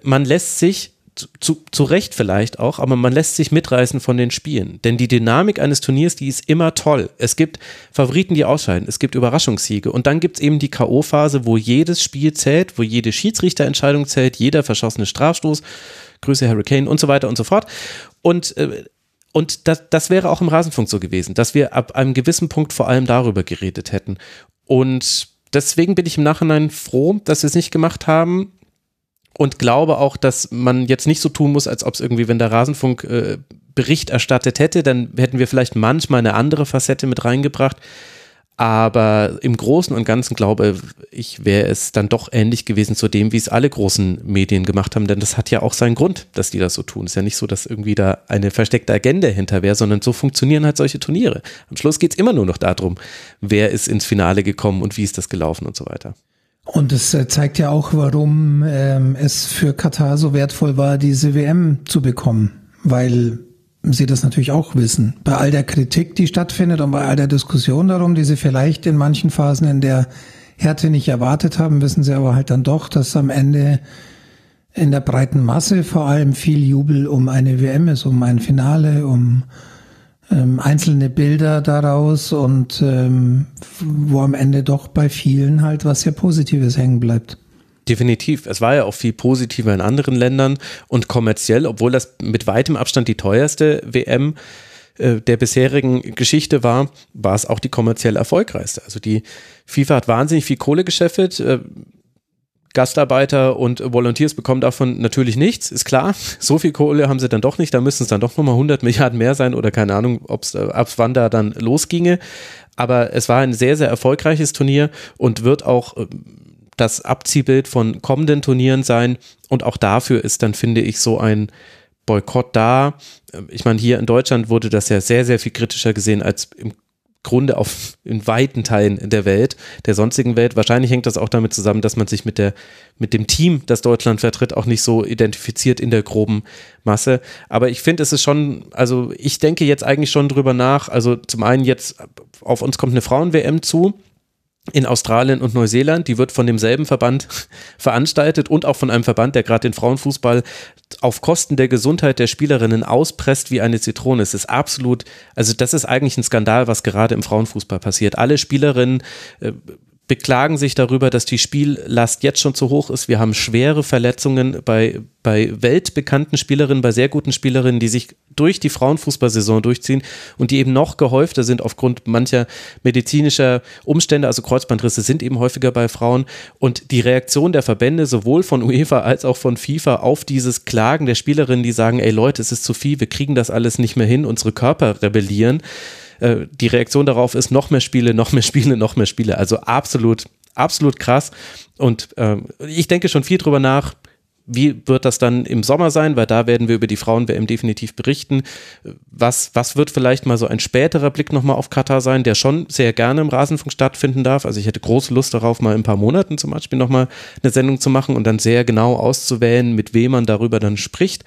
Speaker 3: Man lässt sich zu, zu Recht vielleicht auch, aber man lässt sich mitreißen von den Spielen. Denn die Dynamik eines Turniers, die ist immer toll. Es gibt Favoriten, die ausscheiden, es gibt Überraschungssiege und dann gibt es eben die K.O.-Phase, wo jedes Spiel zählt, wo jede Schiedsrichterentscheidung zählt, jeder verschossene Strafstoß, Grüße Hurricane und so weiter und so fort. Und äh, und das, das wäre auch im Rasenfunk so gewesen, dass wir ab einem gewissen Punkt vor allem darüber geredet hätten. Und deswegen bin ich im Nachhinein froh, dass wir es nicht gemacht haben und glaube auch, dass man jetzt nicht so tun muss, als ob es irgendwie, wenn der Rasenfunk äh, Bericht erstattet hätte, dann hätten wir vielleicht manchmal eine andere Facette mit reingebracht. Aber im Großen und Ganzen glaube ich, wäre es dann doch ähnlich gewesen zu dem, wie es alle großen Medien gemacht haben, denn das hat ja auch seinen Grund, dass die das so tun. Es ist ja nicht so, dass irgendwie da eine versteckte Agenda hinter wäre, sondern so funktionieren halt solche Turniere. Am Schluss geht es immer nur noch darum, wer ist ins Finale gekommen und wie ist das gelaufen und so weiter.
Speaker 4: Und es äh, zeigt ja auch, warum ähm, es für Katar so wertvoll war, diese WM zu bekommen, weil sie das natürlich auch wissen. Bei all der Kritik, die stattfindet und bei all der Diskussion darum, die sie vielleicht in manchen Phasen in der Härte nicht erwartet haben, wissen sie aber halt dann doch, dass am Ende in der breiten Masse vor allem viel Jubel um eine WM ist, um ein Finale, um ähm, einzelne Bilder daraus und ähm, wo am Ende doch bei vielen halt was sehr Positives hängen bleibt.
Speaker 3: Definitiv. Es war ja auch viel positiver in anderen Ländern und kommerziell, obwohl das mit weitem Abstand die teuerste WM äh, der bisherigen Geschichte war, war es auch die kommerziell erfolgreichste. Also die FIFA hat wahnsinnig viel Kohle geschäffelt. Äh, Gastarbeiter und Volunteers bekommen davon natürlich nichts, ist klar. So viel Kohle haben sie dann doch nicht, da müssen es dann doch nochmal 100 Milliarden mehr sein oder keine Ahnung, ob es äh, ab wann da dann losginge. Aber es war ein sehr, sehr erfolgreiches Turnier und wird auch das Abziehbild von kommenden Turnieren sein. Und auch dafür ist dann, finde ich, so ein Boykott da. Ich meine, hier in Deutschland wurde das ja sehr, sehr viel kritischer gesehen als im Grunde auf in weiten Teilen der Welt, der sonstigen Welt. Wahrscheinlich hängt das auch damit zusammen, dass man sich mit der mit dem Team, das Deutschland vertritt, auch nicht so identifiziert in der groben Masse. Aber ich finde, es ist schon, also ich denke jetzt eigentlich schon drüber nach. Also zum einen jetzt auf uns kommt eine Frauen-WM zu in Australien und Neuseeland. Die wird von demselben Verband veranstaltet und auch von einem Verband, der gerade den Frauenfußball auf Kosten der Gesundheit der Spielerinnen auspresst wie eine Zitrone. Es ist absolut, also das ist eigentlich ein Skandal, was gerade im Frauenfußball passiert. Alle Spielerinnen äh, beklagen sich darüber, dass die Spiellast jetzt schon zu hoch ist. Wir haben schwere Verletzungen bei, bei weltbekannten Spielerinnen, bei sehr guten Spielerinnen, die sich durch die Frauenfußballsaison durchziehen und die eben noch gehäufter sind aufgrund mancher medizinischer Umstände, also Kreuzbandrisse sind eben häufiger bei Frauen. Und die Reaktion der Verbände, sowohl von UEFA als auch von FIFA, auf dieses Klagen der Spielerinnen, die sagen, ey Leute, es ist zu viel, wir kriegen das alles nicht mehr hin, unsere Körper rebellieren, äh, die Reaktion darauf ist noch mehr Spiele, noch mehr Spiele, noch mehr Spiele. Also absolut, absolut krass. Und äh, ich denke schon viel drüber nach. Wie wird das dann im Sommer sein? Weil da werden wir über die Frauen-WM definitiv berichten. Was, was wird vielleicht mal so ein späterer Blick nochmal auf Katar sein, der schon sehr gerne im Rasenfunk stattfinden darf? Also ich hätte große Lust darauf, mal in ein paar Monaten zum Beispiel nochmal eine Sendung zu machen und dann sehr genau auszuwählen, mit wem man darüber dann spricht.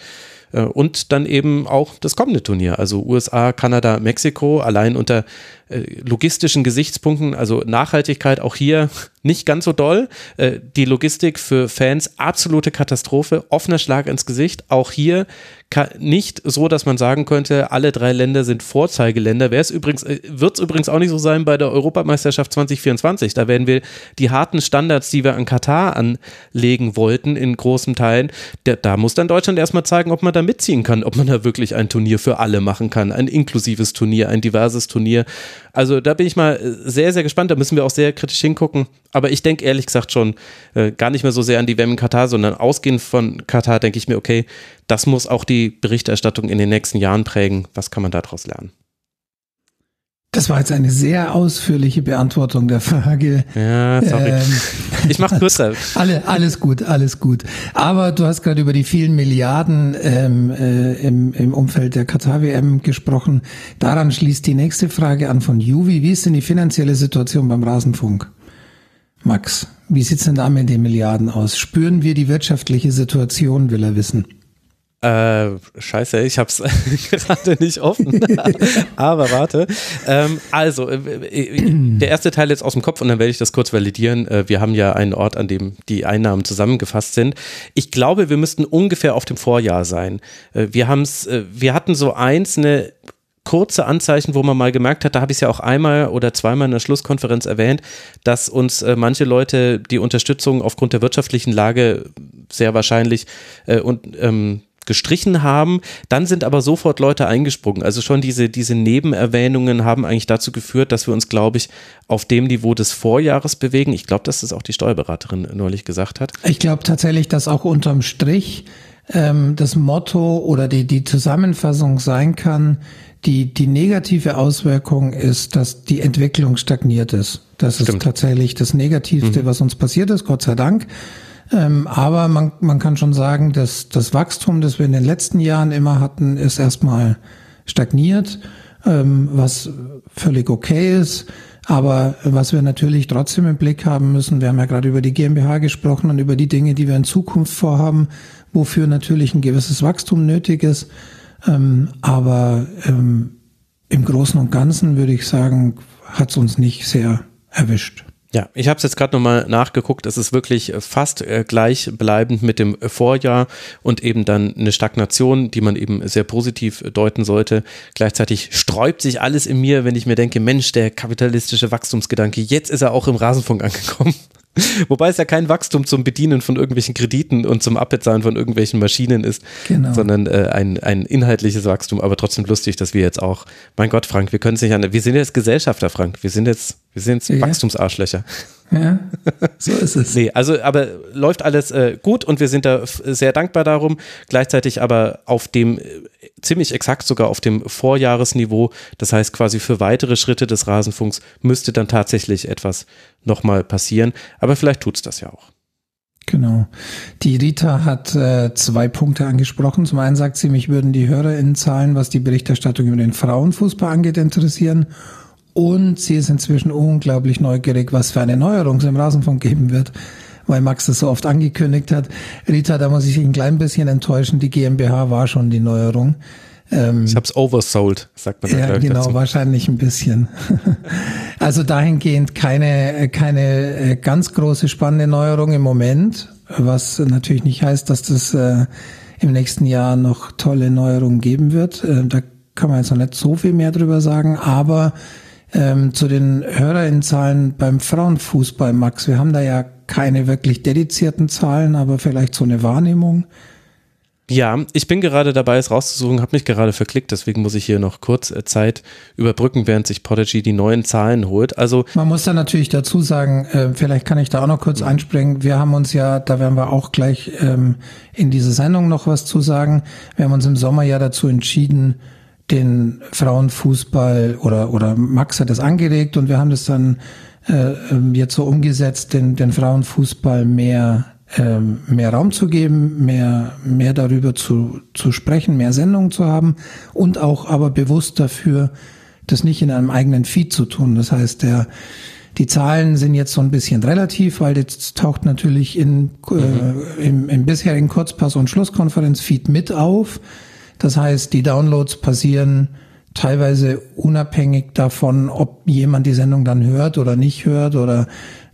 Speaker 3: Äh, und dann eben auch das kommende Turnier, also USA, Kanada, Mexiko, allein unter äh, logistischen Gesichtspunkten, also Nachhaltigkeit auch hier nicht ganz so doll. Äh, die Logistik für Fans absolute Katastrophe, offener Schlag ins Gesicht. Auch hier nicht so, dass man sagen könnte, alle drei Länder sind Vorzeigeländer. Wäre es übrigens, äh, wird es übrigens auch nicht so sein bei der Europameisterschaft 2024. Da werden wir die harten Standards, die wir an Katar anlegen wollten, in großen Teilen, der, da muss dann Deutschland erstmal zeigen, ob man da mitziehen kann, ob man da wirklich ein Turnier für alle machen kann, ein inklusives Turnier, ein diverses Turnier. Also da bin ich mal sehr, sehr gespannt. Da müssen wir auch sehr kritisch hingucken. Aber ich denke ehrlich gesagt schon äh, gar nicht mehr so sehr an die WM in Katar, sondern ausgehend von Katar denke ich mir, okay, das muss auch die Berichterstattung in den nächsten Jahren prägen. Was kann man daraus lernen?
Speaker 4: Das war jetzt eine sehr ausführliche Beantwortung der Frage.
Speaker 3: Ja, sorry. Ähm, ich mache kürzer.
Speaker 4: Alle, alles gut, alles gut. Aber du hast gerade über die vielen Milliarden ähm, äh, im, im Umfeld der Katar-WM gesprochen. Daran schließt die nächste Frage an von Juvi. Wie ist denn die finanzielle Situation beim Rasenfunk? Max, wie sieht's denn da mit den Milliarden aus? Spüren wir die wirtschaftliche Situation, will er wissen.
Speaker 3: Äh, scheiße, ich hab's gerade nicht offen. Aber warte. Ähm, also, äh, äh, der erste Teil jetzt aus dem Kopf und dann werde ich das kurz validieren. Äh, wir haben ja einen Ort, an dem die Einnahmen zusammengefasst sind. Ich glaube, wir müssten ungefähr auf dem Vorjahr sein. Äh, wir haben's, wir hatten so einzelne kurze Anzeichen, wo man mal gemerkt hat, da habe ich es ja auch einmal oder zweimal in der Schlusskonferenz erwähnt, dass uns äh, manche Leute die Unterstützung aufgrund der wirtschaftlichen Lage sehr wahrscheinlich äh, und ähm, gestrichen haben. Dann sind aber sofort Leute eingesprungen. Also schon diese, diese Nebenerwähnungen haben eigentlich dazu geführt, dass wir uns, glaube ich, auf dem Niveau des Vorjahres bewegen. Ich glaube, dass das auch die Steuerberaterin neulich gesagt hat.
Speaker 4: Ich glaube tatsächlich, dass auch unterm Strich ähm, das Motto oder die, die Zusammenfassung sein kann, die, die negative Auswirkung ist, dass die Entwicklung stagniert ist. Das Stimmt. ist tatsächlich das Negativste, mhm. was uns passiert ist, Gott sei Dank. Ähm, aber man, man kann schon sagen, dass das Wachstum, das wir in den letzten Jahren immer hatten, ist erstmal stagniert, ähm, was völlig okay ist. Aber was wir natürlich trotzdem im Blick haben müssen, wir haben ja gerade über die GmbH gesprochen und über die Dinge, die wir in Zukunft vorhaben, wofür natürlich ein gewisses Wachstum nötig ist. Ähm, aber ähm, im Großen und Ganzen würde ich sagen, hat es uns nicht sehr erwischt.
Speaker 3: Ja, ich habe es jetzt gerade nochmal nachgeguckt. Es ist wirklich fast äh, gleichbleibend mit dem Vorjahr und eben dann eine Stagnation, die man eben sehr positiv deuten sollte. Gleichzeitig sträubt sich alles in mir, wenn ich mir denke, Mensch, der kapitalistische Wachstumsgedanke, jetzt ist er auch im Rasenfunk angekommen. Wobei es ja kein Wachstum zum Bedienen von irgendwelchen Krediten und zum Abbezahlen von irgendwelchen Maschinen ist, genau. sondern äh, ein, ein inhaltliches Wachstum, aber trotzdem lustig, dass wir jetzt auch, mein Gott, Frank, wir können es nicht an, wir sind jetzt Gesellschafter, Frank, wir sind jetzt, wir sind jetzt ja. Wachstumsarschlöcher.
Speaker 4: Ja, so ist es.
Speaker 3: nee, also, aber läuft alles äh, gut und wir sind da sehr dankbar darum, gleichzeitig aber auf dem, äh, ziemlich exakt sogar auf dem Vorjahresniveau, das heißt quasi für weitere Schritte des Rasenfunks müsste dann tatsächlich etwas nochmal passieren, aber vielleicht tut es das ja auch.
Speaker 4: Genau. Die Rita hat äh, zwei Punkte angesprochen. Zum einen sagt sie, mich würden die HörerInnenzahlen, was die Berichterstattung über den Frauenfußball angeht, interessieren. Und sie ist inzwischen unglaublich neugierig, was für eine Neuerung es im Rasenfunk geben wird, weil Max das so oft angekündigt hat. Rita, da muss ich ein klein bisschen enttäuschen. Die GmbH war schon die Neuerung.
Speaker 3: Ähm, ich hab's oversold, sagt man.
Speaker 4: Ja, genau, dazu. wahrscheinlich ein bisschen. also dahingehend keine, keine äh, ganz große spannende Neuerung im Moment, was natürlich nicht heißt, dass das äh, im nächsten Jahr noch tolle Neuerungen geben wird. Äh, da kann man jetzt noch nicht so viel mehr drüber sagen, aber ähm, zu den Hörerinnenzahlen beim Frauenfußball, Max. Wir haben da ja keine wirklich dedizierten Zahlen, aber vielleicht so eine Wahrnehmung.
Speaker 3: Ja, ich bin gerade dabei, es rauszusuchen, habe mich gerade verklickt, deswegen muss ich hier noch kurz äh, Zeit überbrücken, während sich Prodigy die neuen Zahlen holt. Also
Speaker 4: man muss da natürlich dazu sagen, äh, vielleicht kann ich da auch noch kurz mhm. einspringen. Wir haben uns ja, da werden wir auch gleich ähm, in diese Sendung noch was zu sagen. Wir haben uns im Sommer ja dazu entschieden, den Frauenfußball oder, oder Max hat das angeregt und wir haben das dann äh, ähm, jetzt so umgesetzt, den, den Frauenfußball mehr, äh, mehr Raum zu geben, mehr, mehr darüber zu, zu sprechen, mehr Sendungen zu haben und auch aber bewusst dafür, das nicht in einem eigenen Feed zu tun. Das heißt, der, die Zahlen sind jetzt so ein bisschen relativ, weil jetzt taucht natürlich in, äh, mhm. im, im bisherigen Kurzpass- und Schlusskonferenz-Feed mit auf. Das heißt, die Downloads passieren teilweise unabhängig davon, ob jemand die Sendung dann hört oder nicht hört oder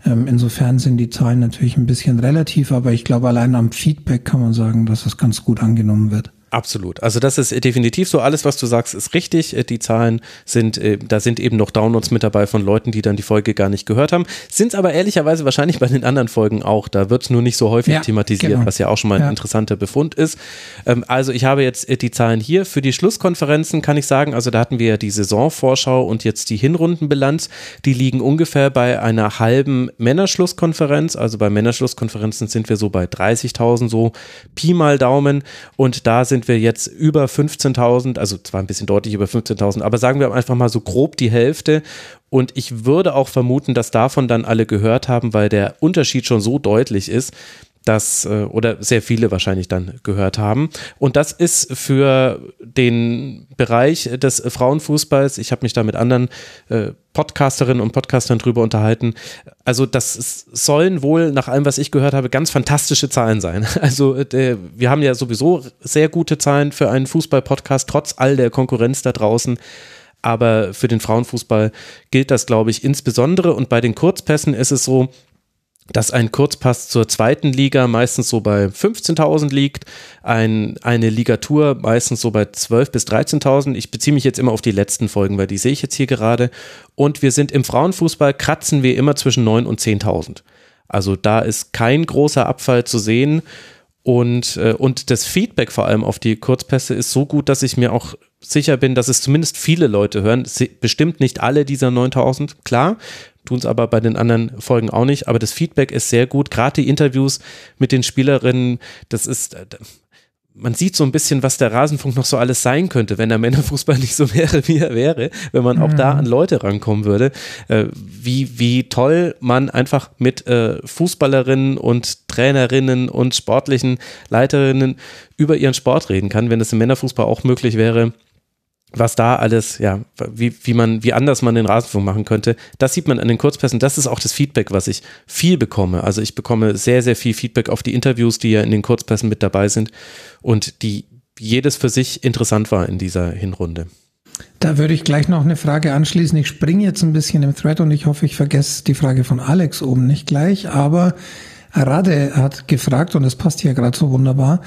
Speaker 4: ähm, insofern sind die Zahlen natürlich ein bisschen relativ, aber ich glaube allein am Feedback kann man sagen, dass es ganz gut angenommen wird.
Speaker 3: Absolut. Also das ist definitiv so. Alles, was du sagst, ist richtig. Äh, die Zahlen sind, äh, da sind eben noch Downloads mit dabei von Leuten, die dann die Folge gar nicht gehört haben. Sind aber ehrlicherweise wahrscheinlich bei den anderen Folgen auch. Da wird es nur nicht so häufig ja, thematisiert, genau. was ja auch schon mal ein ja. interessanter Befund ist. Ähm, also ich habe jetzt äh, die Zahlen hier. Für die Schlusskonferenzen kann ich sagen, also da hatten wir ja die Saisonvorschau und jetzt die Hinrundenbilanz. Die liegen ungefähr bei einer halben Männerschlusskonferenz. Also bei Männerschlusskonferenzen sind wir so bei 30.000, so Pi mal Daumen. Und da sind sind wir jetzt über 15.000, also zwar ein bisschen deutlich über 15.000, aber sagen wir einfach mal so grob die Hälfte. Und ich würde auch vermuten, dass davon dann alle gehört haben, weil der Unterschied schon so deutlich ist, das äh, oder sehr viele wahrscheinlich dann gehört haben. Und das ist für den Bereich des Frauenfußballs, ich habe mich da mit anderen äh, Podcasterinnen und Podcastern drüber unterhalten. Also das sollen wohl nach allem, was ich gehört habe, ganz fantastische Zahlen sein. Also äh, wir haben ja sowieso sehr gute Zahlen für einen Fußball-Podcast, trotz all der Konkurrenz da draußen. Aber für den Frauenfußball gilt das, glaube ich, insbesondere. Und bei den Kurzpässen ist es so, dass ein Kurzpass zur zweiten Liga meistens so bei 15.000 liegt, ein, eine Ligatur meistens so bei 12.000 bis 13.000. Ich beziehe mich jetzt immer auf die letzten Folgen, weil die sehe ich jetzt hier gerade. Und wir sind im Frauenfußball, kratzen wir immer zwischen 9.000 und 10.000. Also da ist kein großer Abfall zu sehen. Und, äh, und das Feedback vor allem auf die Kurzpässe ist so gut, dass ich mir auch sicher bin, dass es zumindest viele Leute hören. Bestimmt nicht alle dieser 9000, klar tun es aber bei den anderen Folgen auch nicht. Aber das Feedback ist sehr gut. Gerade die Interviews mit den Spielerinnen, das ist, äh, man sieht so ein bisschen, was der Rasenfunk noch so alles sein könnte, wenn der Männerfußball nicht so wäre, wie er wäre, wenn man auch da mhm. an Leute rankommen würde. Äh, wie, wie toll man einfach mit äh, Fußballerinnen und Trainerinnen und sportlichen Leiterinnen über ihren Sport reden kann, wenn es im Männerfußball auch möglich wäre was da alles, ja, wie, wie man, wie anders man den Rasenfunk machen könnte, das sieht man an den Kurzpässen. Das ist auch das Feedback, was ich viel bekomme. Also ich bekomme sehr, sehr viel Feedback auf die Interviews, die ja in den Kurzpässen mit dabei sind und die jedes für sich interessant war in dieser Hinrunde.
Speaker 4: Da würde ich gleich noch eine Frage anschließen. Ich springe jetzt ein bisschen im Thread und ich hoffe, ich vergesse die Frage von Alex oben nicht gleich, aber Rade hat gefragt, und das passt hier gerade so wunderbar,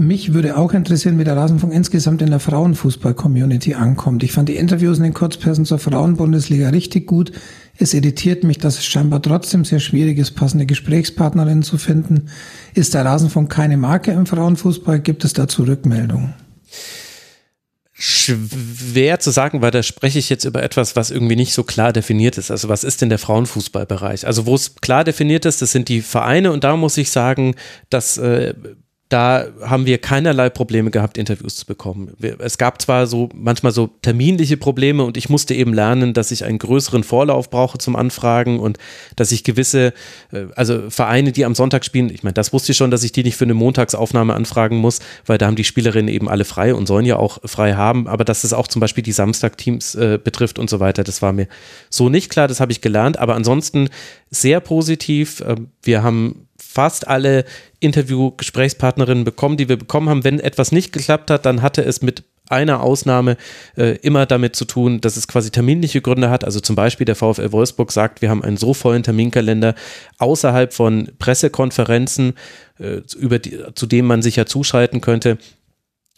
Speaker 4: mich würde auch interessieren, wie der Rasenfunk insgesamt in der Frauenfußball-Community ankommt. Ich fand die Interviews in den Kurzpersen zur Frauenbundesliga richtig gut. Es irritiert mich, dass es scheinbar trotzdem sehr schwierig ist, passende Gesprächspartnerinnen zu finden. Ist der Rasenfunk keine Marke im Frauenfußball? Gibt es dazu Rückmeldungen?
Speaker 3: schwer zu sagen, weil da spreche ich jetzt über etwas, was irgendwie nicht so klar definiert ist. Also was ist denn der Frauenfußballbereich? Also wo es klar definiert ist, das sind die Vereine und da muss ich sagen, dass äh, da haben wir keinerlei Probleme gehabt, Interviews zu bekommen. Es gab zwar so manchmal so terminliche Probleme und ich musste eben lernen, dass ich einen größeren Vorlauf brauche zum Anfragen und dass ich gewisse, äh, also Vereine, die am Sonntag spielen, ich meine, das wusste ich schon, dass ich die nicht für eine Montagsaufnahme anfragen muss, weil da haben die Spielerinnen eben alle frei und sollen ja auch frei haben, aber dass es auch zum Beispiel die Samstagteams äh, betrifft und so weiter, das war mir so nicht klar, das habe ich gelernt, aber ansonsten sehr positiv. Äh, wir haben fast alle Interview-Gesprächspartnerinnen bekommen, die wir bekommen haben. Wenn etwas nicht geklappt hat, dann hatte es mit einer Ausnahme äh, immer damit zu tun, dass es quasi terminliche Gründe hat. Also zum Beispiel der VfL Wolfsburg sagt, wir haben einen so vollen Terminkalender außerhalb von Pressekonferenzen, äh, über die, zu dem man sich ja zuschalten könnte,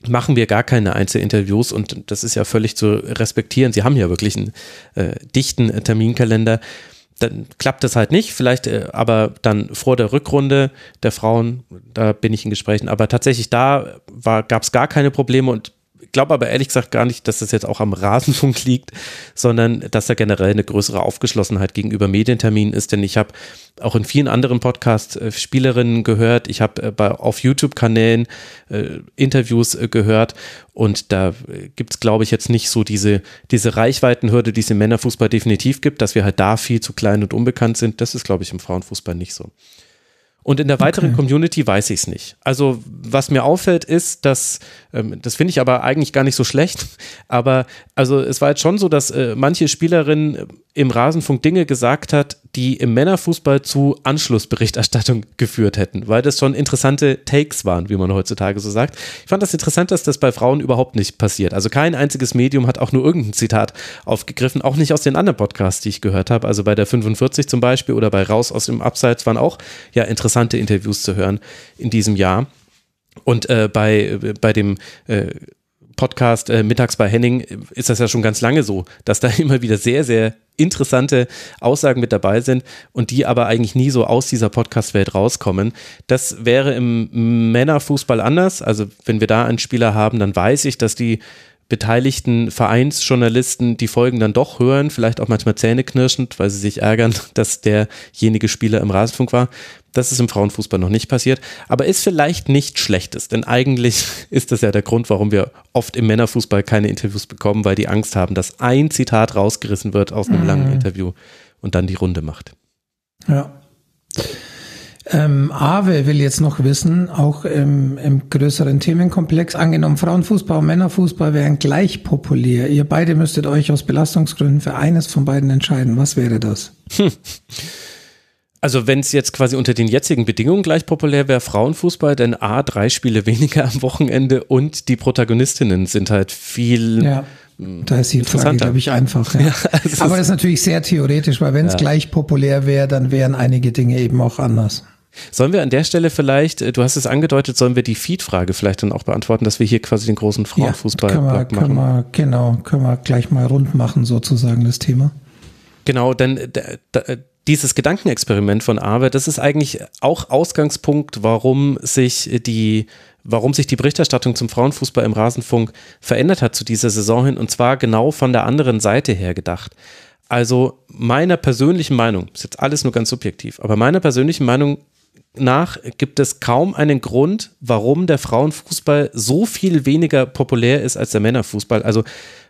Speaker 3: machen wir gar keine Einzelinterviews und das ist ja völlig zu respektieren. Sie haben ja wirklich einen äh, dichten Terminkalender dann klappt das halt nicht, vielleicht äh, aber dann vor der Rückrunde der Frauen, da bin ich in Gesprächen, aber tatsächlich da gab es gar keine Probleme und glaube aber ehrlich gesagt gar nicht, dass das jetzt auch am Rasenfunk liegt, sondern dass da generell eine größere Aufgeschlossenheit gegenüber Medienterminen ist. Denn ich habe auch in vielen anderen Podcasts äh, Spielerinnen gehört, ich habe äh, auf YouTube-Kanälen äh, Interviews äh, gehört und da gibt es, glaube ich, jetzt nicht so diese, diese Reichweitenhürde, die es im Männerfußball definitiv gibt, dass wir halt da viel zu klein und unbekannt sind. Das ist, glaube ich, im Frauenfußball nicht so. Und in der weiteren okay. Community weiß ich es nicht. Also was mir auffällt ist, dass, ähm, das finde ich aber eigentlich gar nicht so schlecht, aber also es war jetzt schon so, dass äh, manche Spielerinnen im Rasenfunk Dinge gesagt hat, die im Männerfußball zu Anschlussberichterstattung geführt hätten, weil das schon interessante Takes waren, wie man heutzutage so sagt. Ich fand das interessant, dass das bei Frauen überhaupt nicht passiert. Also kein einziges Medium hat auch nur irgendein Zitat aufgegriffen, auch nicht aus den anderen Podcasts, die ich gehört habe. Also bei der 45 zum Beispiel oder bei Raus aus dem Abseits waren auch ja interessante Interviews zu hören in diesem Jahr. Und äh, bei, bei dem äh, Podcast äh, Mittags bei Henning ist das ja schon ganz lange so, dass da immer wieder sehr, sehr interessante Aussagen mit dabei sind und die aber eigentlich nie so aus dieser Podcast-Welt rauskommen. Das wäre im Männerfußball anders. Also wenn wir da einen Spieler haben, dann weiß ich, dass die beteiligten Vereinsjournalisten die Folgen dann doch hören, vielleicht auch manchmal zähneknirschend, weil sie sich ärgern, dass derjenige Spieler im Rasenfunk war. Das ist im Frauenfußball noch nicht passiert, aber ist vielleicht nicht schlechtes, denn eigentlich ist das ja der Grund, warum wir oft im Männerfußball keine Interviews bekommen, weil die Angst haben, dass ein Zitat rausgerissen wird aus einem mhm. langen Interview und dann die Runde macht.
Speaker 4: Ja. Ähm, Awe will jetzt noch wissen, auch im, im größeren Themenkomplex, angenommen Frauenfußball und Männerfußball wären gleich populär. Ihr beide müsstet euch aus Belastungsgründen für eines von beiden entscheiden. Was wäre das? Hm.
Speaker 3: Also wenn es jetzt quasi unter den jetzigen Bedingungen gleich populär wäre, Frauenfußball, denn A, drei Spiele weniger am Wochenende und die Protagonistinnen sind halt viel...
Speaker 4: Ja. Da ist die Frage, glaube ich, einfach. Ja. ja also Aber das ist natürlich sehr theoretisch, weil wenn es ja. gleich populär wäre, dann wären einige Dinge eben auch anders.
Speaker 3: Sollen wir an der Stelle vielleicht, äh, du hast es angedeutet, sollen wir die Feed-Frage vielleicht dann auch beantworten, dass wir hier quasi den großen Frauenfußball ja,
Speaker 4: können wir, machen? Können wir, genau, können wir gleich mal rund machen, sozusagen, das Thema.
Speaker 3: Genau, denn äh, dieses Gedankenexperiment von Awe, das ist eigentlich auch Ausgangspunkt, warum sich die warum sich die Berichterstattung zum Frauenfußball im Rasenfunk verändert hat zu dieser Saison hin und zwar genau von der anderen Seite her gedacht. Also meiner persönlichen Meinung, ist jetzt alles nur ganz subjektiv, aber meiner persönlichen Meinung nach gibt es kaum einen Grund, warum der Frauenfußball so viel weniger populär ist als der Männerfußball. Also,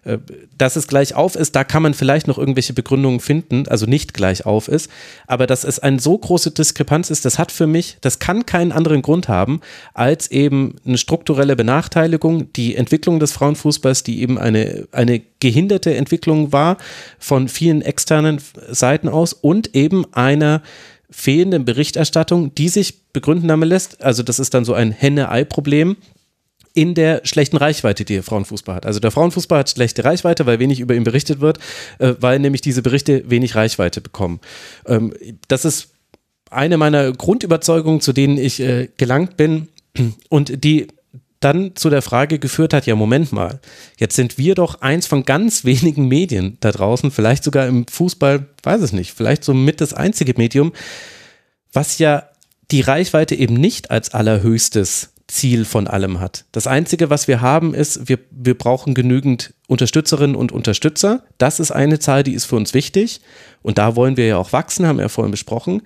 Speaker 3: äh, dass es gleich auf ist, da kann man vielleicht noch irgendwelche Begründungen finden, also nicht gleich auf ist. Aber dass es eine so große Diskrepanz ist, das hat für mich, das kann keinen anderen Grund haben, als eben eine strukturelle Benachteiligung, die Entwicklung des Frauenfußballs, die eben eine, eine gehinderte Entwicklung war von vielen externen Seiten aus und eben einer fehlenden Berichterstattung, die sich begründen damit lässt. Also das ist dann so ein Henne-Ei-Problem in der schlechten Reichweite, die der Frauenfußball hat. Also der Frauenfußball hat schlechte Reichweite, weil wenig über ihn berichtet wird, äh, weil nämlich diese Berichte wenig Reichweite bekommen. Ähm, das ist eine meiner Grundüberzeugungen, zu denen ich äh, gelangt bin und die dann zu der Frage geführt hat, ja, Moment mal, jetzt sind wir doch eins von ganz wenigen Medien da draußen, vielleicht sogar im Fußball, weiß es nicht, vielleicht so mit das einzige Medium, was ja die Reichweite eben nicht als allerhöchstes Ziel von allem hat. Das Einzige, was wir haben, ist, wir, wir brauchen genügend Unterstützerinnen und Unterstützer. Das ist eine Zahl, die ist für uns wichtig. Und da wollen wir ja auch wachsen, haben wir ja vorhin besprochen.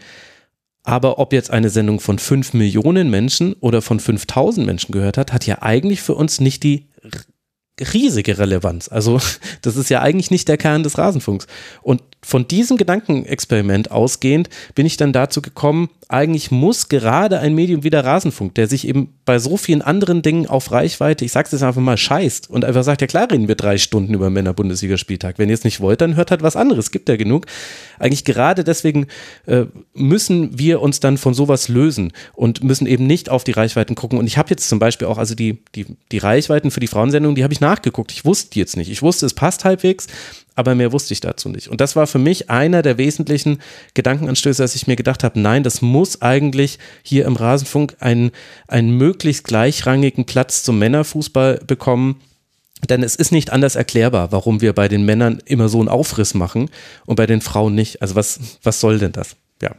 Speaker 3: Aber ob jetzt eine Sendung von 5 Millionen Menschen oder von 5000 Menschen gehört hat, hat ja eigentlich für uns nicht die riesige Relevanz. Also das ist ja eigentlich nicht der Kern des Rasenfunks. Und von diesem Gedankenexperiment ausgehend bin ich dann dazu gekommen, eigentlich muss gerade ein Medium wie der Rasenfunk, der sich eben bei so vielen anderen Dingen auf Reichweite, ich sag's jetzt einfach mal, scheißt und einfach sagt, ja klar reden wir drei Stunden über Männer-Bundesligaspieltag. Wenn ihr es nicht wollt, dann hört halt was anderes, gibt ja genug. Eigentlich gerade deswegen äh, müssen wir uns dann von sowas lösen und müssen eben nicht auf die Reichweiten gucken. Und ich habe jetzt zum Beispiel auch, also die, die, die Reichweiten für die Frauensendung, die habe ich nachgeguckt. Ich wusste die jetzt nicht. Ich wusste, es passt halbwegs, aber mehr wusste ich dazu nicht. Und das war für mich einer der wesentlichen Gedankenanstöße, dass ich mir gedacht habe, nein, das muss eigentlich hier im Rasenfunk einen, einen möglichst gleichrangigen Platz zum Männerfußball bekommen. Denn es ist nicht anders erklärbar, warum wir bei den Männern immer so einen Aufriss machen und bei den Frauen nicht. Also was, was soll denn das? Ja.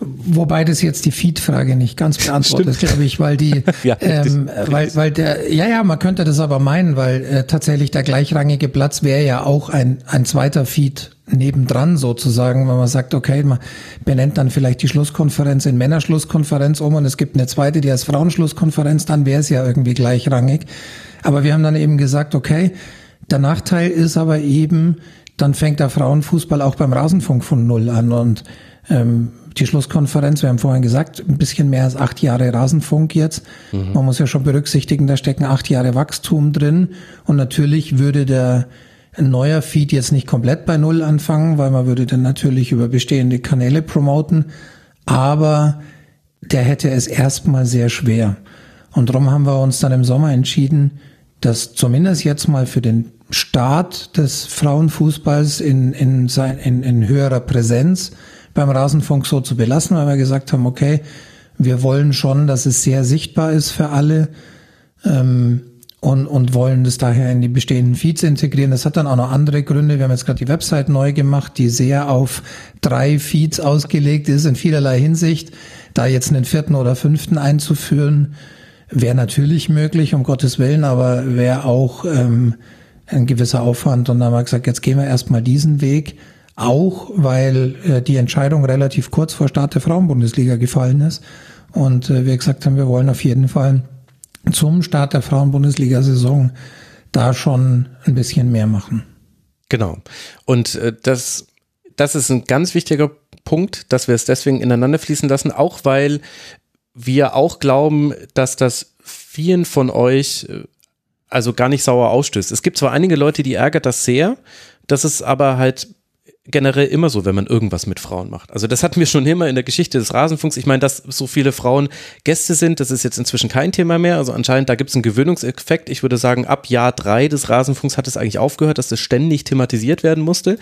Speaker 4: Wobei das jetzt die Feed-Frage nicht ganz beantwortet, glaube ich, weil die, ja, ähm, weil, weil der, ja, ja, man könnte das aber meinen, weil äh, tatsächlich der gleichrangige Platz wäre ja auch ein, ein zweiter Feed nebendran sozusagen, wenn man sagt, okay, man benennt dann vielleicht die Schlusskonferenz in Männerschlusskonferenz um und es gibt eine zweite, die heißt Frauenschlusskonferenz, dann wäre es ja irgendwie gleichrangig. Aber wir haben dann eben gesagt, okay, der Nachteil ist aber eben, dann fängt der Frauenfußball auch beim Rasenfunk von Null an und ähm, die Schlusskonferenz, wir haben vorhin gesagt, ein bisschen mehr als acht Jahre Rasenfunk jetzt. Mhm. Man muss ja schon berücksichtigen, da stecken acht Jahre Wachstum drin. Und natürlich würde der neuer Feed jetzt nicht komplett bei Null anfangen, weil man würde dann natürlich über bestehende Kanäle promoten. Aber der hätte es erstmal sehr schwer. Und darum haben wir uns dann im Sommer entschieden, dass zumindest jetzt mal für den Start des Frauenfußballs in, in, in, in höherer Präsenz beim Rasenfunk so zu belassen, weil wir gesagt haben, okay, wir wollen schon, dass es sehr sichtbar ist für alle ähm, und, und wollen das daher in die bestehenden Feeds integrieren. Das hat dann auch noch andere Gründe. Wir haben jetzt gerade die Website neu gemacht, die sehr auf drei Feeds ausgelegt ist in vielerlei Hinsicht. Da jetzt einen vierten oder fünften einzuführen, wäre natürlich möglich, um Gottes Willen, aber wäre auch ähm, ein gewisser Aufwand. Und dann haben wir gesagt, jetzt gehen wir erstmal diesen Weg. Auch weil äh, die Entscheidung relativ kurz vor Start der Frauenbundesliga gefallen ist. Und äh, wir gesagt haben, wir wollen auf jeden Fall zum Start der Frauenbundesliga-Saison da schon ein bisschen mehr machen.
Speaker 3: Genau. Und äh, das, das ist ein ganz wichtiger Punkt, dass wir es deswegen ineinander fließen lassen, auch weil wir auch glauben, dass das vielen von euch also gar nicht sauer ausstößt. Es gibt zwar einige Leute, die ärgert das sehr, das ist aber halt generell immer so, wenn man irgendwas mit Frauen macht. Also das hatten wir schon immer in der Geschichte des Rasenfunks. Ich meine, dass so viele Frauen Gäste sind, das ist jetzt inzwischen kein Thema mehr. Also anscheinend, da gibt es einen Gewöhnungseffekt. Ich würde sagen, ab Jahr drei des Rasenfunks hat es eigentlich aufgehört, dass das ständig thematisiert werden musste.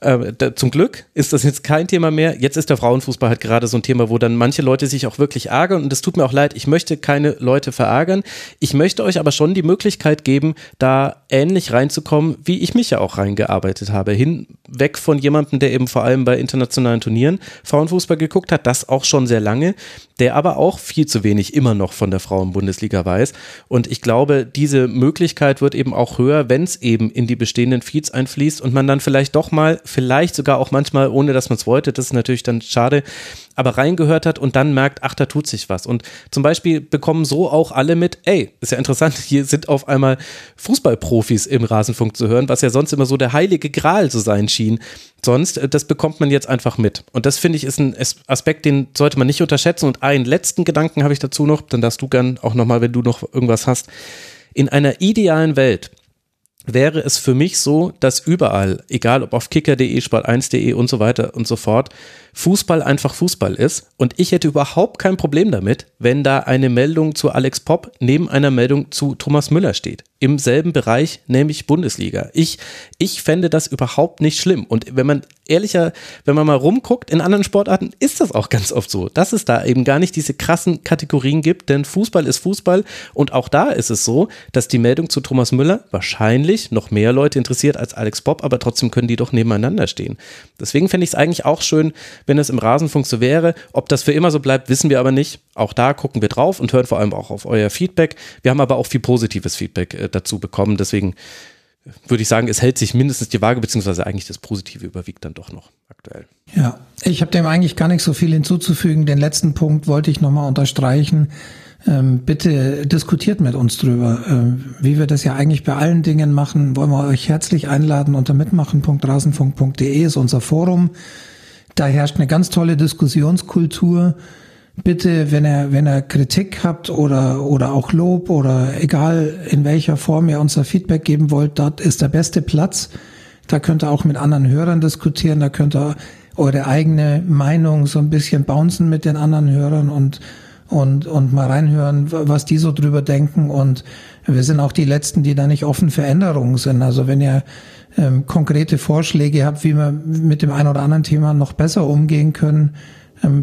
Speaker 3: Äh, da, zum Glück ist das jetzt kein Thema mehr. Jetzt ist der Frauenfußball halt gerade so ein Thema, wo dann manche Leute sich auch wirklich ärgern und es tut mir auch leid, ich möchte keine Leute verärgern. Ich möchte euch aber schon die Möglichkeit geben, da ähnlich reinzukommen, wie ich mich ja auch reingearbeitet habe. Hinweg von jemandem, der eben vor allem bei internationalen Turnieren Frauenfußball geguckt hat, das auch schon sehr lange, der aber auch viel zu wenig immer noch von der Frauenbundesliga weiß. Und ich glaube, diese Möglichkeit wird eben auch höher, wenn es eben in die bestehenden Feeds einfließt und man dann vielleicht doch mal vielleicht sogar auch manchmal, ohne dass man es wollte, das ist natürlich dann schade, aber reingehört hat und dann merkt, ach, da tut sich was. Und zum Beispiel bekommen so auch alle mit, ey, ist ja interessant, hier sind auf einmal Fußballprofis im Rasenfunk zu hören, was ja sonst immer so der heilige Gral zu sein schien. Sonst, äh, das bekommt man jetzt einfach mit. Und das finde ich ist ein Aspekt, den sollte man nicht unterschätzen. Und einen letzten Gedanken habe ich dazu noch, dann darfst du gern auch nochmal, wenn du noch irgendwas hast. In einer idealen Welt wäre es für mich so, dass überall, egal ob auf kicker.de, sport1.de und so weiter und so fort, Fußball einfach Fußball ist. Und ich hätte überhaupt kein Problem damit, wenn da eine Meldung zu Alex Popp neben einer Meldung zu Thomas Müller steht. Im selben Bereich, nämlich Bundesliga. Ich, ich fände das überhaupt nicht schlimm. Und wenn man ehrlicher, wenn man mal rumguckt, in anderen Sportarten ist das auch ganz oft so, dass es da eben gar nicht diese krassen Kategorien gibt, denn Fußball ist Fußball. Und auch da ist es so, dass die Meldung zu Thomas Müller wahrscheinlich noch mehr Leute interessiert als Alex Popp, aber trotzdem können die doch nebeneinander stehen. Deswegen fände ich es eigentlich auch schön, wenn es im Rasenfunk so wäre. Ob das für immer so bleibt, wissen wir aber nicht. Auch da gucken wir drauf und hören vor allem auch auf euer Feedback. Wir haben aber auch viel positives Feedback äh, dazu bekommen. Deswegen würde ich sagen, es hält sich mindestens die Waage, beziehungsweise eigentlich das Positive überwiegt dann doch noch aktuell.
Speaker 4: Ja, ich habe dem eigentlich gar nicht so viel hinzuzufügen. Den letzten Punkt wollte ich nochmal unterstreichen. Ähm, bitte diskutiert mit uns drüber. Ähm, wie wir das ja eigentlich bei allen Dingen machen, wollen wir euch herzlich einladen. Unter mitmachen.rasenfunk.de ist unser Forum. Da herrscht eine ganz tolle Diskussionskultur. Bitte, wenn ihr, wenn ihr Kritik habt oder, oder auch Lob oder egal in welcher Form ihr unser Feedback geben wollt, dort ist der beste Platz. Da könnt ihr auch mit anderen Hörern diskutieren, da könnt ihr eure eigene Meinung so ein bisschen bouncen mit den anderen Hörern und, und, und mal reinhören, was die so drüber denken. Und wir sind auch die Letzten, die da nicht offen für Änderungen sind. Also wenn ihr ähm, konkrete Vorschläge habt, wie wir mit dem einen oder anderen Thema noch besser umgehen können,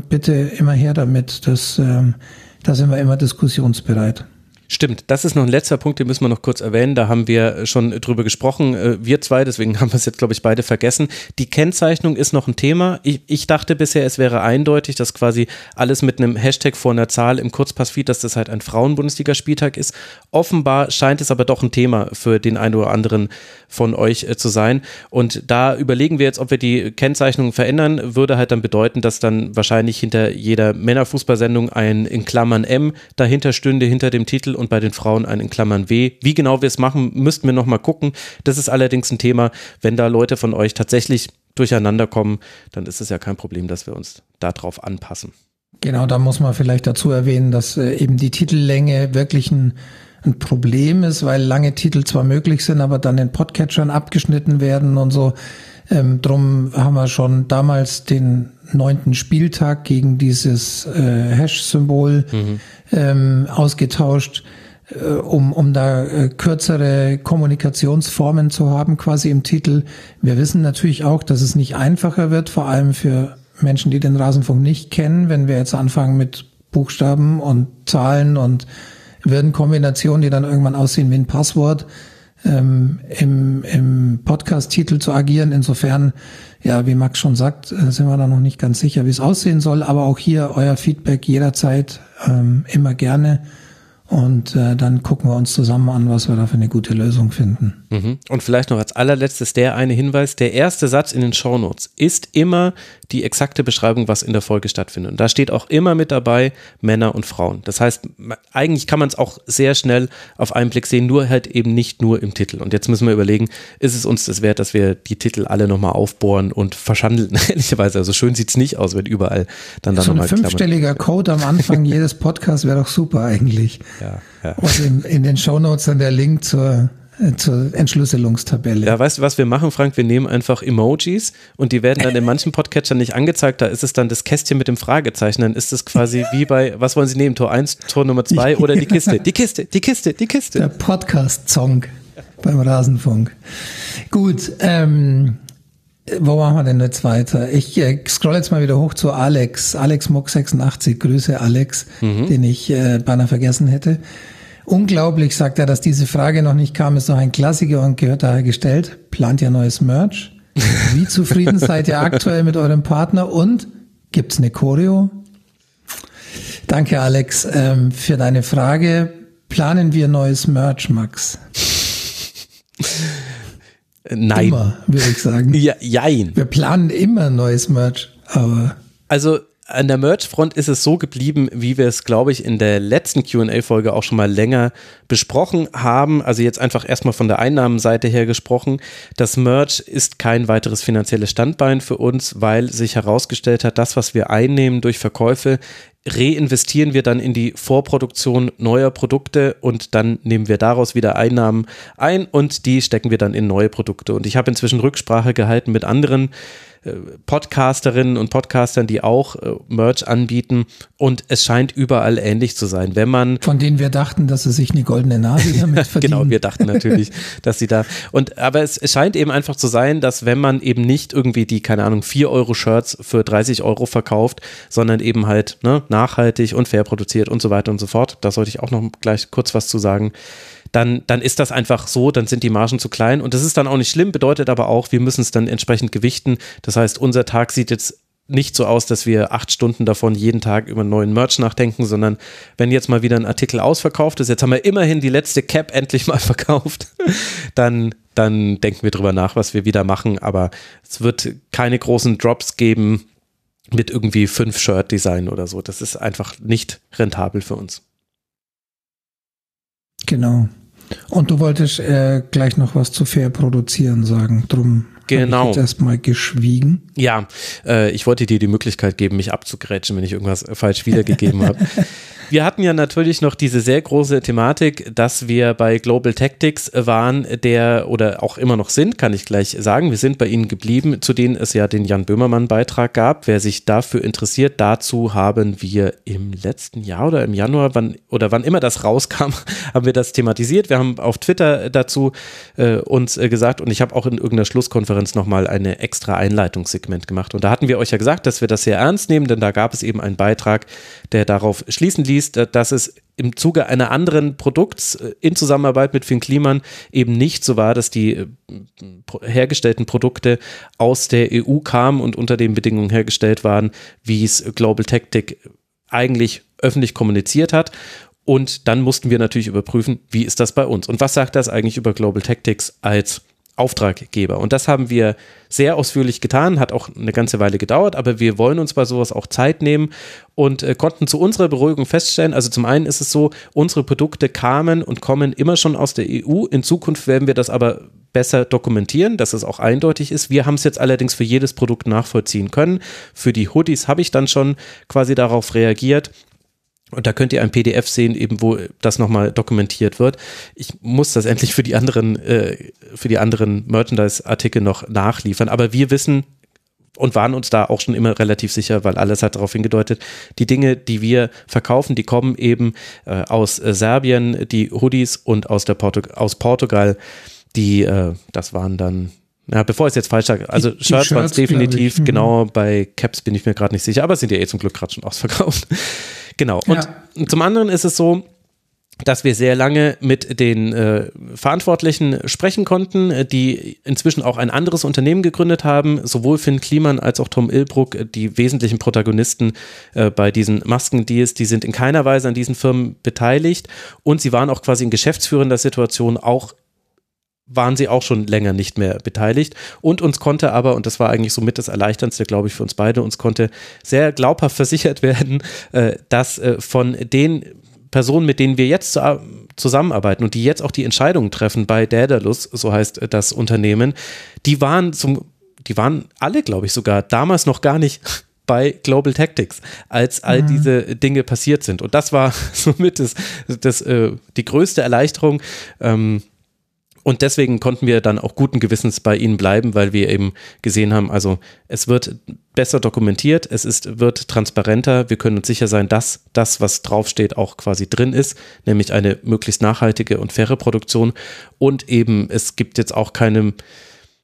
Speaker 4: bitte immer her damit. Das, ähm, da sind wir immer diskussionsbereit.
Speaker 3: Stimmt, das ist noch ein letzter Punkt, den müssen wir noch kurz erwähnen. Da haben wir schon drüber gesprochen, äh, wir zwei, deswegen haben wir es jetzt, glaube ich, beide vergessen. Die Kennzeichnung ist noch ein Thema. Ich, ich dachte bisher, es wäre eindeutig, dass quasi alles mit einem Hashtag vor einer Zahl im Kurzpassfeed, dass das halt ein Frauen-Bundesliga-Spieltag ist. Offenbar scheint es aber doch ein Thema für den einen oder anderen von euch äh, zu sein. Und da überlegen wir jetzt, ob wir die Kennzeichnung verändern. Würde halt dann bedeuten, dass dann wahrscheinlich hinter jeder Männerfußballsendung ein in Klammern M dahinter stünde, hinter dem Titel und bei den Frauen ein in Klammern W. Wie genau wir es machen, müssten wir nochmal gucken. Das ist allerdings ein Thema, wenn da Leute von euch tatsächlich durcheinander kommen, dann ist es ja kein Problem, dass wir uns darauf anpassen.
Speaker 4: Genau, da muss man vielleicht dazu erwähnen, dass äh, eben die Titellänge wirklich ein, ein Problem ist, weil lange Titel zwar möglich sind, aber dann in Podcatchern abgeschnitten werden und so. Ähm, drum haben wir schon damals den neunten Spieltag gegen dieses äh, Hash-Symbol mhm. ähm, ausgetauscht, äh, um, um da äh, kürzere Kommunikationsformen zu haben, quasi im Titel. Wir wissen natürlich auch, dass es nicht einfacher wird, vor allem für Menschen, die den Rasenfunk nicht kennen, wenn wir jetzt anfangen mit Buchstaben und Zahlen und Würdenkombinationen, die dann irgendwann aussehen wie ein Passwort ähm, im, im Podcast-Titel zu agieren. Insofern, ja, wie Max schon sagt, äh, sind wir da noch nicht ganz sicher, wie es aussehen soll. Aber auch hier euer Feedback jederzeit ähm, immer gerne. Und äh, dann gucken wir uns zusammen an, was wir da für eine gute Lösung finden.
Speaker 3: Mhm. Und vielleicht noch als allerletztes der eine Hinweis, der erste Satz in den Shownotes ist immer die exakte Beschreibung, was in der Folge stattfindet. Und da steht auch immer mit dabei Männer und Frauen. Das heißt, eigentlich kann man es auch sehr schnell auf einen Blick sehen, nur halt eben nicht nur im Titel. Und jetzt müssen wir überlegen, ist es uns das wert, dass wir die Titel alle nochmal aufbohren und verschandeln? Ehrlicherweise, also schön sieht es nicht aus, wenn überall dann da
Speaker 4: So ein
Speaker 3: nochmal
Speaker 4: fünfstelliger Code am Anfang jedes Podcasts wäre doch super eigentlich.
Speaker 3: Ja, ja.
Speaker 4: Und in, in den Shownotes dann der Link zur, äh, zur Entschlüsselungstabelle.
Speaker 3: Ja, weißt du, was wir machen, Frank? Wir nehmen einfach Emojis und die werden dann in manchen Podcatchern nicht angezeigt. Da ist es dann das Kästchen mit dem Fragezeichen. Dann ist es quasi wie bei, was wollen Sie nehmen? Tor 1, Tor Nummer 2 oder die Kiste? Die Kiste, die Kiste, die
Speaker 4: Der
Speaker 3: Kiste.
Speaker 4: Podcast-Song beim Rasenfunk. Gut, ähm, wo machen wir denn jetzt weiter? Ich äh, scroll jetzt mal wieder hoch zu Alex. Alex Muck 86. Grüße Alex, den ich äh, beinahe vergessen hätte. Unglaublich, sagt er, dass diese Frage noch nicht kam, ist doch ein Klassiker und gehört daher gestellt. Plant ihr neues Merch? Wie zufrieden seid ihr aktuell mit eurem Partner und gibt's eine Choreo? Danke, Alex, ähm, für deine Frage. Planen wir neues Merch, Max?
Speaker 3: Nein.
Speaker 4: Immer, würde ich sagen.
Speaker 3: Ja, jein.
Speaker 4: Wir planen immer neues Merch, aber
Speaker 3: Also an der Merch-Front ist es so geblieben, wie wir es, glaube ich, in der letzten QA-Folge auch schon mal länger besprochen haben. Also jetzt einfach erstmal von der Einnahmenseite her gesprochen. Das Merch ist kein weiteres finanzielles Standbein für uns, weil sich herausgestellt hat, das, was wir einnehmen durch Verkäufe, reinvestieren wir dann in die Vorproduktion neuer Produkte und dann nehmen wir daraus wieder Einnahmen ein und die stecken wir dann in neue Produkte. Und ich habe inzwischen Rücksprache gehalten mit anderen äh, Podcasterinnen und Podcastern, die auch äh, Merch anbieten und es scheint überall ähnlich zu sein. Wenn man
Speaker 4: von denen wir dachten, dass sie sich eine goldene Nase damit verdienen.
Speaker 3: Genau, wir dachten natürlich, dass sie da. Und aber es, scheint eben einfach zu sein, dass wenn man eben nicht irgendwie die, keine Ahnung, 4 Euro Shirts für 30 Euro verkauft, sondern eben halt ne, nachhaltig und fair produziert und so weiter und so fort, da sollte ich auch noch gleich kurz was zu sagen. Dann, dann ist das einfach so, dann sind die Margen zu klein und das ist dann auch nicht schlimm, bedeutet aber auch, wir müssen es dann entsprechend gewichten. Das heißt, unser Tag sieht jetzt nicht so aus, dass wir acht Stunden davon jeden Tag über neuen Merch nachdenken, sondern wenn jetzt mal wieder ein Artikel ausverkauft ist, jetzt haben wir immerhin die letzte Cap endlich mal verkauft, dann, dann denken wir drüber nach, was wir wieder machen. Aber es wird keine großen Drops geben mit irgendwie fünf Shirt-Design oder so. Das ist einfach nicht rentabel für uns.
Speaker 4: Genau. Und du wolltest äh, gleich noch was zu fair produzieren sagen. Drum
Speaker 3: Genau.
Speaker 4: habe ich jetzt erstmal geschwiegen.
Speaker 3: Ja, äh, ich wollte dir die Möglichkeit geben, mich abzugrätschen, wenn ich irgendwas falsch wiedergegeben habe. Wir hatten ja natürlich noch diese sehr große Thematik, dass wir bei Global Tactics waren, der oder auch immer noch sind, kann ich gleich sagen. Wir sind bei Ihnen geblieben, zu denen es ja den Jan Böhmermann-Beitrag gab. Wer sich dafür interessiert, dazu haben wir im letzten Jahr oder im Januar, wann oder wann immer das rauskam, haben wir das thematisiert. Wir haben auf Twitter dazu äh, uns äh, gesagt und ich habe auch in irgendeiner Schlusskonferenz nochmal eine extra Einleitungssegment gemacht. Und da hatten wir euch ja gesagt, dass wir das sehr ernst nehmen, denn da gab es eben einen Beitrag, der darauf schließen ließ, dass es im Zuge einer anderen Produkts äh, in Zusammenarbeit mit Finn Kliman eben nicht so war, dass die äh, hergestellten Produkte aus der EU kamen und unter den Bedingungen hergestellt waren, wie es Global Tactic eigentlich öffentlich kommuniziert hat. Und dann mussten wir natürlich überprüfen, wie ist das bei uns und was sagt das eigentlich über Global Tactics als Auftraggeber. Und das haben wir sehr ausführlich getan, hat auch eine ganze Weile gedauert, aber wir wollen uns bei sowas auch Zeit nehmen und äh, konnten zu unserer Beruhigung feststellen, also zum einen ist es so, unsere Produkte kamen und kommen immer schon aus der EU. In Zukunft werden wir das aber besser dokumentieren, dass es auch eindeutig ist. Wir haben es jetzt allerdings für jedes Produkt nachvollziehen können. Für die Hoodies habe ich dann schon quasi darauf reagiert. Und da könnt ihr ein PDF sehen, eben wo das nochmal dokumentiert wird. Ich muss das endlich für die anderen, äh, für die anderen Merchandise-Artikel noch nachliefern. Aber wir wissen und waren uns da auch schon immer relativ sicher, weil alles hat darauf hingedeutet, die Dinge, die wir verkaufen, die kommen eben äh, aus äh, Serbien, die Hoodies und aus, der Portu aus Portugal. Die, äh, das waren dann ja, bevor ich es jetzt falsch sage, also
Speaker 4: Die- die
Speaker 3: Shirts waren es
Speaker 4: Shirts,
Speaker 3: definitiv.
Speaker 4: Mhm.
Speaker 3: genau, bei Caps bin ich mir gerade nicht sicher, aber es sind ja eh zum Glück gerade schon ausverkauft. genau. Und
Speaker 4: Ja.
Speaker 3: zum anderen ist es so, dass wir sehr lange mit den äh, Verantwortlichen sprechen konnten, die inzwischen auch ein anderes Unternehmen gegründet haben. Sowohl Finn Kliman als auch Tom Ilbruck, die wesentlichen Protagonisten äh, bei diesen Maskendeals, die sind in keiner Weise an diesen Firmen beteiligt und sie waren auch quasi in geschäftsführender Situation auch waren sie auch schon länger nicht mehr beteiligt. Und uns konnte aber, und das war eigentlich somit das Erleichterndste, glaube ich, für uns beide, uns konnte sehr glaubhaft versichert werden, äh, dass äh, von den Personen, mit denen wir jetzt zu, zusammenarbeiten und die jetzt auch die Entscheidungen treffen bei Daedalus, so heißt äh, das Unternehmen, die waren zum, die waren alle, glaube ich, sogar damals noch gar nicht bei Global Tactics, als all mhm. diese Dinge passiert sind. Und das war somit das, das, die größte Erleichterung. Ähm, und deswegen konnten wir dann auch guten Gewissens bei ihnen bleiben, weil wir eben gesehen haben, also es wird besser dokumentiert, es ist, wird transparenter, wir können uns sicher sein, dass das, was draufsteht, auch quasi drin ist, nämlich eine möglichst nachhaltige und faire Produktion. Und eben, es gibt jetzt auch keine,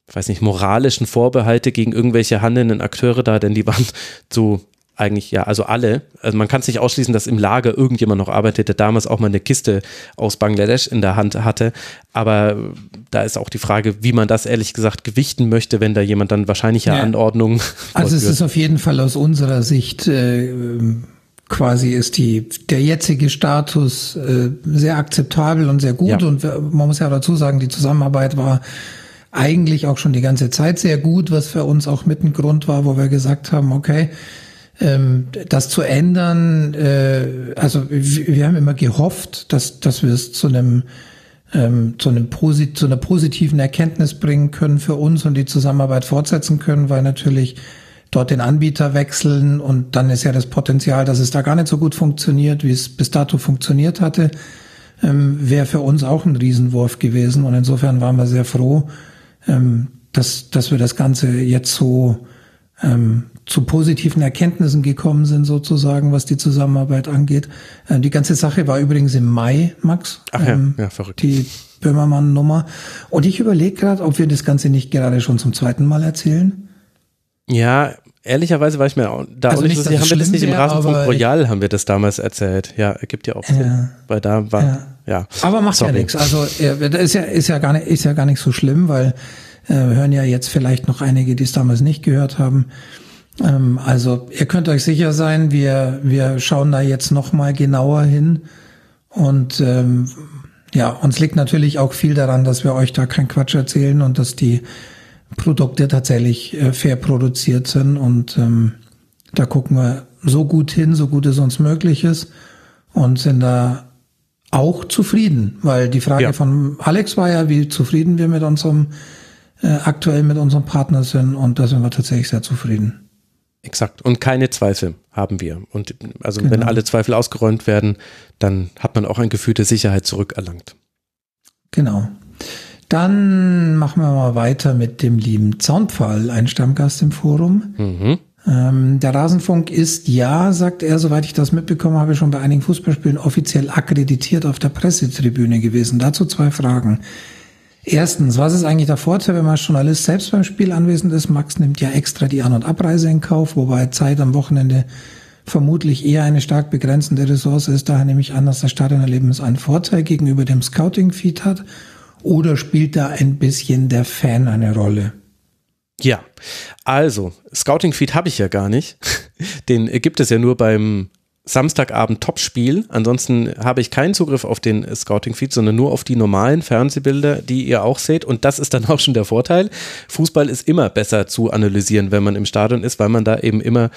Speaker 3: ich weiß nicht, moralischen Vorbehalte gegen irgendwelche handelnden Akteure da, denn die waren zu eigentlich, ja, also alle. Also man kann es nicht ausschließen, dass im Lager irgendjemand noch arbeitet, der damals auch mal eine Kiste aus Bangladesch in der Hand hatte. Aber da ist auch die Frage, wie man das ehrlich gesagt gewichten möchte, wenn da jemand dann wahrscheinlich ja. Anordnungen.
Speaker 4: Also es ist auf jeden Fall aus unserer Sicht äh, quasi ist die der jetzige Status äh, sehr akzeptabel und sehr gut. Ja. Und man muss ja dazu sagen, die Zusammenarbeit war eigentlich auch schon die ganze Zeit sehr gut, was für uns auch mit ein Grund war, wo wir gesagt haben, okay, ähm, das zu ändern, äh, also wir haben immer gehofft, dass, dass wir es zu einem ähm, zu, einem Posit zu einer positiven Erkenntnis bringen können für uns und die Zusammenarbeit fortsetzen können, weil natürlich dort den Anbieter wechseln und dann ist ja das Potenzial, dass es da gar nicht so gut funktioniert, wie es bis dato funktioniert hatte, ähm, wäre für uns auch ein Riesenwurf gewesen. Und insofern waren wir sehr froh, ähm, dass, dass wir das Ganze jetzt so ähm, zu positiven Erkenntnissen gekommen sind, sozusagen, was die Zusammenarbeit angeht. Äh, die ganze Sache war übrigens im Mai, Max.
Speaker 3: Ach ja, ähm, ja verrückt.
Speaker 4: Die Böhmermann-Nummer. Und ich überlege gerade, ob wir das Ganze nicht gerade schon zum zweiten Mal erzählen.
Speaker 3: Ja, ehrlicherweise war ich mir auch, da also nicht, so, haben wir das nicht im Rasenfunk Royal haben wir das damals erzählt. Ja, ergibt ja auch Sinn. Ja, weil da war, ja. ja.
Speaker 4: Aber macht Sorry. ja nichts. Also, ist ja, ist ja gar nicht, ist ja gar nicht so schlimm, weil äh, hören ja jetzt vielleicht noch einige, die es damals nicht gehört haben. Ähm, also ihr könnt euch sicher sein, wir, wir schauen da jetzt nochmal genauer hin. Und ähm, ja, uns liegt natürlich auch viel daran, dass wir euch da keinen Quatsch erzählen und dass die Produkte tatsächlich äh, fair produziert sind. Und ähm, da gucken wir so gut hin, so gut es uns möglich ist und sind da auch zufrieden, weil die Frage ja. von Alex war ja, wie zufrieden wir mit unserem äh, aktuell mit unserem Partner sind und da sind wir tatsächlich sehr zufrieden.
Speaker 3: Exakt. Und keine Zweifel haben wir. Und also genau. wenn alle Zweifel ausgeräumt werden, dann hat man auch ein Gefühl der Sicherheit zurückerlangt.
Speaker 4: Genau. Dann machen wir mal weiter mit dem lieben Zaunpfahl, ein Stammgast im Forum. Mhm. Ähm, der Rasenfunk ist ja, sagt er, soweit ich das mitbekommen habe, schon bei einigen Fußballspielen offiziell akkreditiert auf der Pressetribüne gewesen. Dazu zwei Fragen. Erstens, was ist eigentlich der Vorteil, wenn man als Journalist selbst beim Spiel anwesend ist? Max nimmt ja extra die An- und Abreise in Kauf, wobei Zeit am Wochenende vermutlich eher eine stark begrenzende Ressource ist. Daher nehme ich an, dass das Stadionerlebnis einen Vorteil gegenüber dem Scouting-Feed hat. Oder spielt da ein bisschen der Fan eine Rolle?
Speaker 3: Ja, also Scouting-Feed habe ich ja gar nicht. Den gibt es ja nur beim Samstagabend Topspiel. Ansonsten habe ich keinen Zugriff auf den Scouting-Feed, sondern nur auf die normalen Fernsehbilder, die ihr auch seht. Und das ist dann auch schon der Vorteil. Fußball ist immer besser zu analysieren, wenn man im Stadion ist, weil man da eben immer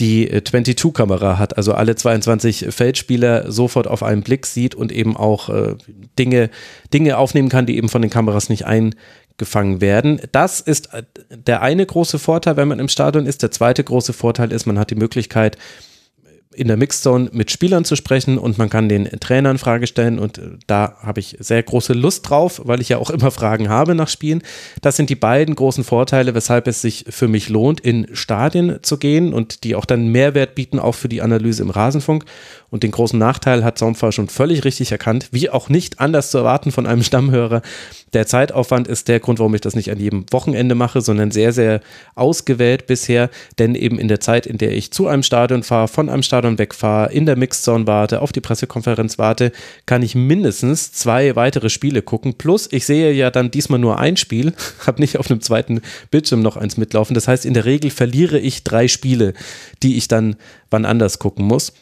Speaker 3: die 22-Kamera äh, hat, also alle 22 Feldspieler sofort auf einen Blick sieht und eben auch äh, Dinge, Dinge aufnehmen kann, die eben von den Kameras nicht eingefangen werden. Das ist äh, der eine große Vorteil, wenn man im Stadion ist. Der zweite große Vorteil ist, man hat die Möglichkeit, in der Mixzone mit Spielern zu sprechen und man kann den Trainern Frage stellen und äh, da habe ich sehr große Lust drauf, weil ich ja auch immer Fragen habe nach Spielen. Das sind die beiden großen Vorteile, weshalb es sich für mich lohnt, in Stadien zu gehen und die auch dann Mehrwert bieten, auch für die Analyse im Rasenfunk. Und den großen Nachteil hat Zaunpfahl schon völlig richtig erkannt, wie auch nicht anders zu erwarten von einem Stammhörer. Der Zeitaufwand ist der Grund, warum ich das nicht an jedem Wochenende mache, sondern sehr, sehr ausgewählt bisher, denn eben in der Zeit, in der ich zu einem Stadion fahre, von einem Stadion wegfahre, in der Mixzone warte, auf die Pressekonferenz warte, kann ich mindestens zwei weitere Spiele gucken. Plus, ich sehe ja dann diesmal nur ein Spiel, habe nicht auf einem zweiten Bildschirm noch eins mitlaufen. Das heißt, in der Regel verliere ich drei Spiele, die ich dann wann anders gucken muss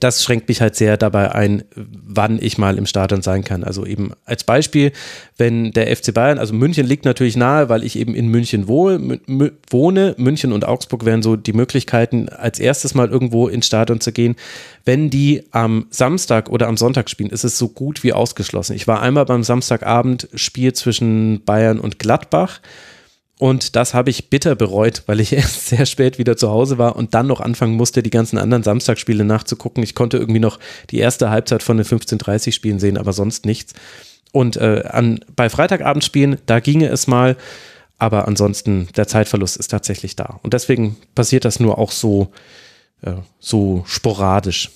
Speaker 3: das schränkt mich halt sehr dabei ein, wann ich mal im Stadion sein kann. Also eben als Beispiel, wenn der FC Bayern, also München liegt natürlich nahe, weil ich eben in München wohne. München und Augsburg wären so die Möglichkeiten, als erstes mal irgendwo ins Stadion zu gehen. Wenn die am Samstag oder am Sonntag spielen, ist es so gut wie ausgeschlossen. Ich war einmal beim Samstagabend Spiel zwischen Bayern und Gladbach. Und das habe ich bitter bereut, weil ich erst sehr spät wieder zu Hause war und dann noch anfangen musste, die ganzen anderen Samstagsspiele nachzugucken. Ich konnte irgendwie noch die erste Halbzeit von den 15:30 Spielen sehen, aber sonst nichts. Und äh, an, bei Freitagabendspielen, da ginge es mal, aber ansonsten der Zeitverlust ist tatsächlich da. Und deswegen passiert das nur auch so, äh, so sporadisch.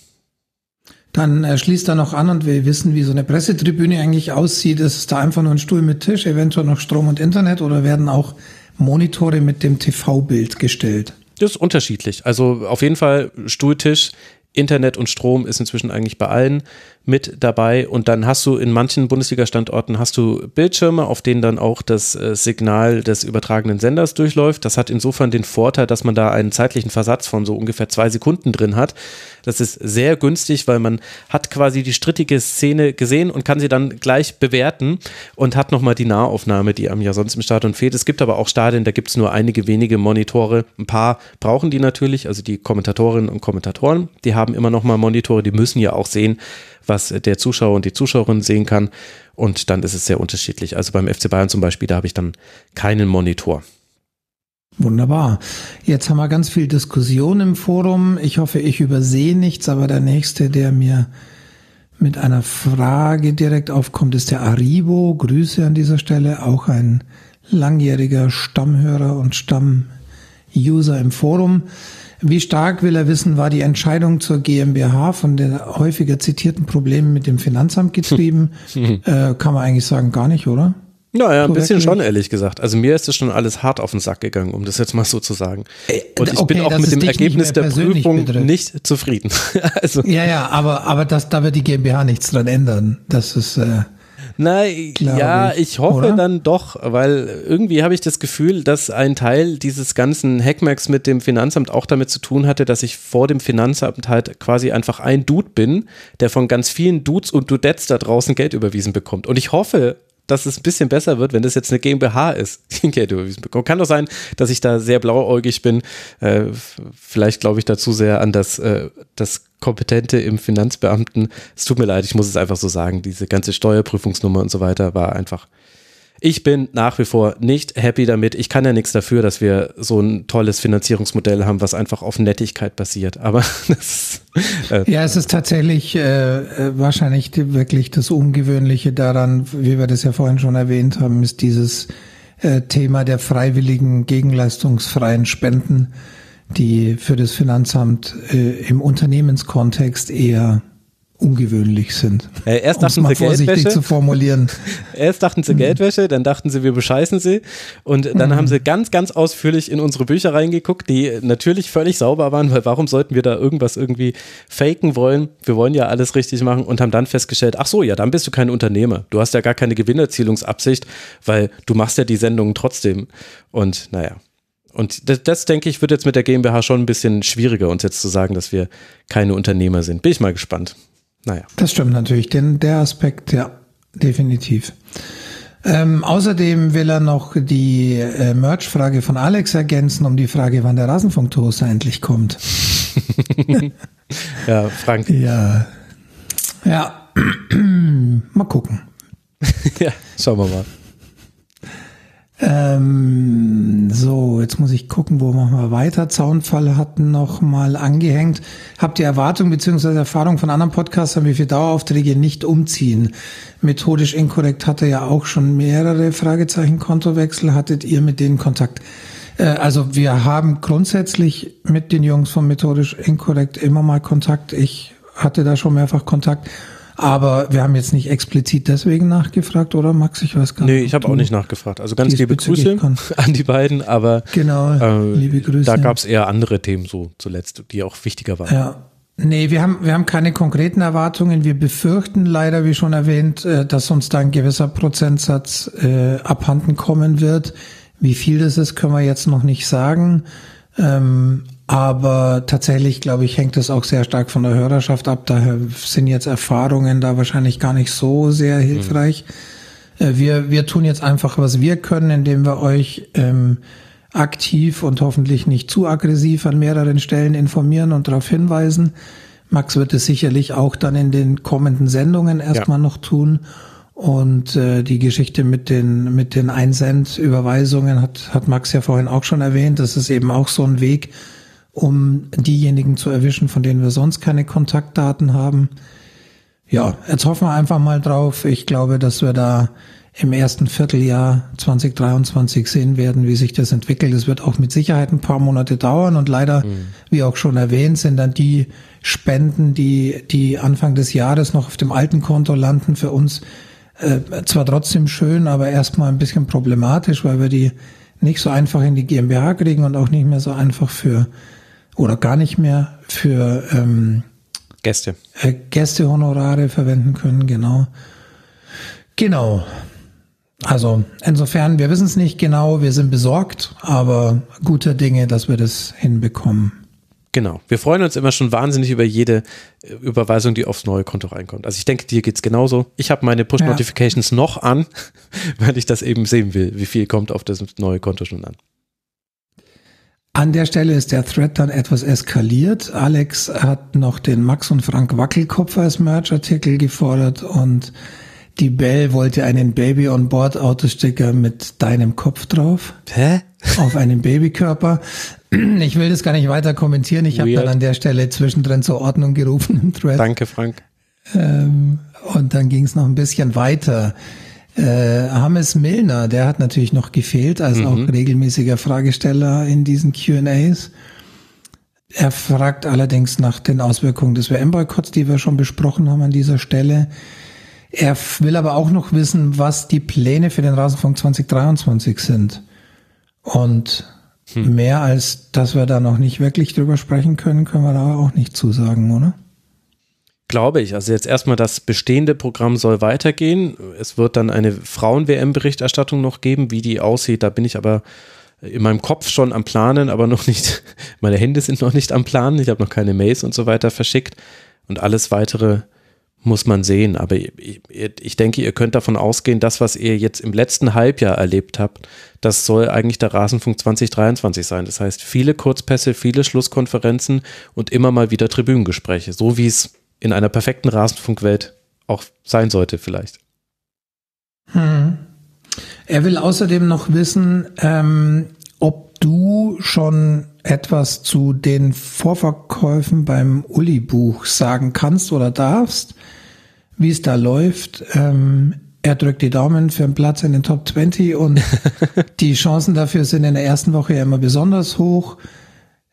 Speaker 4: Dann äh, schließt er noch an und wir wissen, wie so eine Pressetribüne eigentlich aussieht. Ist da einfach nur ein Stuhl mit Tisch, eventuell noch Strom und Internet oder werden auch Monitore mit dem TV-Bild gestellt?
Speaker 3: Das ist unterschiedlich. Also auf jeden Fall Stuhltisch, Internet und Strom ist inzwischen eigentlich bei allen mit dabei und dann hast du in manchen Bundesliga-Standorten hast du Bildschirme, auf denen dann auch das äh, Signal des übertragenen Senders durchläuft. Das hat insofern den Vorteil, dass man da einen zeitlichen Versatz von so ungefähr zwei Sekunden drin hat. Das ist sehr günstig, weil man hat quasi die strittige Szene gesehen und kann sie dann gleich bewerten und hat nochmal die Nahaufnahme, die einem ja sonst im Stadion fehlt. Es gibt aber auch Stadien, da gibt es nur einige wenige Monitore. Ein paar brauchen die natürlich, also die Kommentatorinnen und Kommentatoren, die haben immer nochmal Monitore, die müssen ja auch sehen, was der Zuschauer und die Zuschauerin sehen kann. Und dann ist es sehr unterschiedlich. Also beim FC Bayern zum Beispiel, da habe ich dann keinen Monitor.
Speaker 4: Wunderbar. Jetzt haben wir ganz viel Diskussion im Forum. Ich hoffe, ich übersehe nichts, aber der nächste, der mir mit einer Frage direkt aufkommt, ist der Aribo. Grüße an dieser Stelle. Auch ein langjähriger Stammhörer und Stammuser im Forum. Wie stark, will er wissen, war die Entscheidung zur GmbH von den häufiger zitierten Problemen mit dem Finanzamt getrieben? äh, kann man eigentlich sagen, gar nicht, oder?
Speaker 3: Naja, ein bisschen schon, ehrlich gesagt. Also mir ist das schon alles hart auf den Sack gegangen, um das jetzt mal so zu sagen. Äh, und ich okay, bin auch mit dem Ergebnis der Prüfung betrifft. nicht zufrieden.
Speaker 4: also. Ja, ja, aber, aber das, da wird die GmbH nichts dran ändern. Das ist. Äh
Speaker 3: Nein, ja, ich, ich hoffe oder? dann doch, weil irgendwie habe ich das Gefühl, dass ein Teil dieses ganzen Hackmacks mit dem Finanzamt auch damit zu tun hatte, dass ich vor dem Finanzamt halt quasi einfach ein Dude bin, der von ganz vielen Dudes und Dudettes da draußen Geld überwiesen bekommt. Und ich hoffe dass es ein bisschen besser wird, wenn das jetzt eine GmbH ist, die Geld überwiesen bekommt. Kann doch sein, dass ich da sehr blauäugig bin. Äh, vielleicht glaube ich dazu sehr an das, äh, das Kompetente im Finanzbeamten. Es tut mir leid, ich muss es einfach so sagen. Diese ganze Steuerprüfungsnummer und so weiter war einfach ich bin nach wie vor nicht happy damit. Ich kann ja nichts dafür, dass wir so ein tolles Finanzierungsmodell haben, was einfach auf Nettigkeit basiert. Aber das,
Speaker 4: äh ja, es ist tatsächlich äh, äh, wahrscheinlich wirklich das Ungewöhnliche daran, wie wir das ja vorhin schon erwähnt haben, ist dieses äh, Thema der freiwilligen gegenleistungsfreien Spenden, die für das Finanzamt äh, im Unternehmenskontext eher ungewöhnlich sind.
Speaker 3: Äh, erst dachten sie Geldwäsche.
Speaker 4: zu formulieren.
Speaker 3: Erst dachten sie Geldwäsche, dann dachten sie, wir bescheißen sie. Und dann mhm. haben sie ganz, ganz ausführlich in unsere Bücher reingeguckt, die natürlich völlig sauber waren, weil warum sollten wir da irgendwas irgendwie faken wollen? Wir wollen ja alles richtig machen und haben dann festgestellt, ach so, ja, dann bist du kein Unternehmer. Du hast ja gar keine Gewinnerzielungsabsicht, weil du machst ja die Sendungen trotzdem. Und naja. Und das, das, denke ich, wird jetzt mit der GmbH schon ein bisschen schwieriger, uns jetzt zu sagen, dass wir keine Unternehmer sind. Bin ich mal gespannt. Naja.
Speaker 4: Das stimmt natürlich, denn der Aspekt, ja, definitiv. Ähm, außerdem will er noch die äh, Merch-Frage von Alex ergänzen, um die Frage, wann der Rasenfunk-Toaster endlich kommt.
Speaker 3: ja, Frank.
Speaker 4: Ja. Ja. mal gucken.
Speaker 3: ja, schauen wir mal.
Speaker 4: Ähm, so, jetzt muss ich gucken, wo machen wir weiter. Zaunfall hatten noch mal angehängt. Habt ihr Erwartungen bzw. Erfahrungen von anderen Podcastern, wie viele Daueraufträge nicht umziehen? Methodisch inkorrekt hatte ja auch schon mehrere Fragezeichen Kontowechsel. Hattet ihr mit denen Kontakt? Äh, also wir haben grundsätzlich mit den Jungs von Methodisch inkorrekt immer mal Kontakt. Ich hatte da schon mehrfach Kontakt. Aber wir haben jetzt nicht explizit deswegen nachgefragt, oder Max? Ich weiß gar
Speaker 3: nicht. Nee, ich habe auch nicht nachgefragt. Also ganz liebe Grüße an die beiden, aber
Speaker 4: genau, äh, liebe Grüße.
Speaker 3: da gab es eher andere Themen so zuletzt, die auch wichtiger waren.
Speaker 4: Ja. Nee, wir haben, wir haben keine konkreten Erwartungen. Wir befürchten leider, wie schon erwähnt, äh, dass uns da ein gewisser Prozentsatz äh, abhanden kommen wird. Wie viel das ist, können wir jetzt noch nicht sagen. Ähm, aber tatsächlich, glaube ich, hängt das auch sehr stark von der Hörerschaft ab. Daher sind jetzt Erfahrungen da wahrscheinlich gar nicht so sehr hilfreich. Mhm. Wir, wir tun jetzt einfach, was wir können, indem wir euch ähm, aktiv und hoffentlich nicht zu aggressiv an mehreren Stellen informieren und darauf hinweisen. Max wird es sicherlich auch dann in den kommenden Sendungen erstmal ja. noch tun. Und äh, die Geschichte mit den mit den Einsendüberweisungen hat hat Max ja vorhin auch schon erwähnt. Das ist eben auch so ein Weg, um diejenigen zu erwischen, von denen wir sonst keine Kontaktdaten haben. Ja, jetzt hoffen wir einfach mal drauf. Ich glaube, dass wir da im ersten Vierteljahr 2023 sehen werden, wie sich das entwickelt. Es wird auch mit Sicherheit ein paar Monate dauern und leider, mhm. wie auch schon erwähnt, sind dann die Spenden, die, die Anfang des Jahres noch auf dem alten Konto landen, für uns äh, zwar trotzdem schön, aber erstmal ein bisschen problematisch, weil wir die nicht so einfach in die GmbH kriegen und auch nicht mehr so einfach für oder gar nicht mehr für ähm,
Speaker 3: Gäste.
Speaker 4: Äh, Gästehonorare verwenden können, genau. Genau. Also insofern, wir wissen es nicht genau, wir sind besorgt, aber guter Dinge, dass wir das hinbekommen.
Speaker 3: Genau. Wir freuen uns immer schon wahnsinnig über jede äh, Überweisung, die aufs neue Konto reinkommt. Also ich denke, dir geht's genauso. Ich habe meine Push-Notifications ja. noch an, weil ich das eben sehen will, wie viel kommt auf das neue Konto schon an.
Speaker 4: An der Stelle ist der Thread dann etwas eskaliert. Alex hat noch den Max und Frank Wackelkopf als Merch-Artikel gefordert und die Bell wollte einen Baby on Board Autosticker mit deinem Kopf drauf.
Speaker 3: Hä?
Speaker 4: Auf einem Babykörper. Ich will das gar nicht weiter kommentieren. Ich habe dann an der Stelle zwischendrin zur Ordnung gerufen im Thread.
Speaker 3: Danke, Frank.
Speaker 4: Ähm, und dann ging es noch ein bisschen weiter. Äh, Hammes Milner, der hat natürlich noch gefehlt als mhm. auch regelmäßiger Fragesteller in diesen Q&As. Er fragt allerdings nach den Auswirkungen des WM-Boykotts, die wir schon besprochen haben an dieser Stelle. Er will aber auch noch wissen, was die Pläne für den Rasenfunk 2023 sind. Und hm. mehr als, dass wir da noch nicht wirklich drüber sprechen können, können wir da auch nicht zusagen, oder?
Speaker 3: Glaube ich. Also jetzt erstmal das bestehende Programm soll weitergehen. Es wird dann eine Frauen-WM-Berichterstattung noch geben. Wie die aussieht, da bin ich aber in meinem Kopf schon am Planen, aber noch nicht, meine Hände sind noch nicht am Planen. Ich habe noch keine Mails und so weiter verschickt. Und alles weitere muss man sehen. Aber ich, denke, ihr könnt davon ausgehen, das, was ihr jetzt im letzten Halbjahr erlebt habt, das soll eigentlich der Rasenfunk 2023 sein. Das heißt, viele Kurzpässe, viele Schlusskonferenzen und immer mal wieder Tribünengespräche, so wie es in einer perfekten Rasenfunkwelt auch sein sollte vielleicht.
Speaker 4: Hm. Er will außerdem noch wissen, ähm, ob du schon etwas zu den Vorverkäufen beim Uli-Buch sagen kannst oder darfst, wie es da läuft. Ähm, er drückt die Daumen für einen Platz in den Top 20 und die Chancen dafür sind in der ersten Woche ja immer besonders hoch,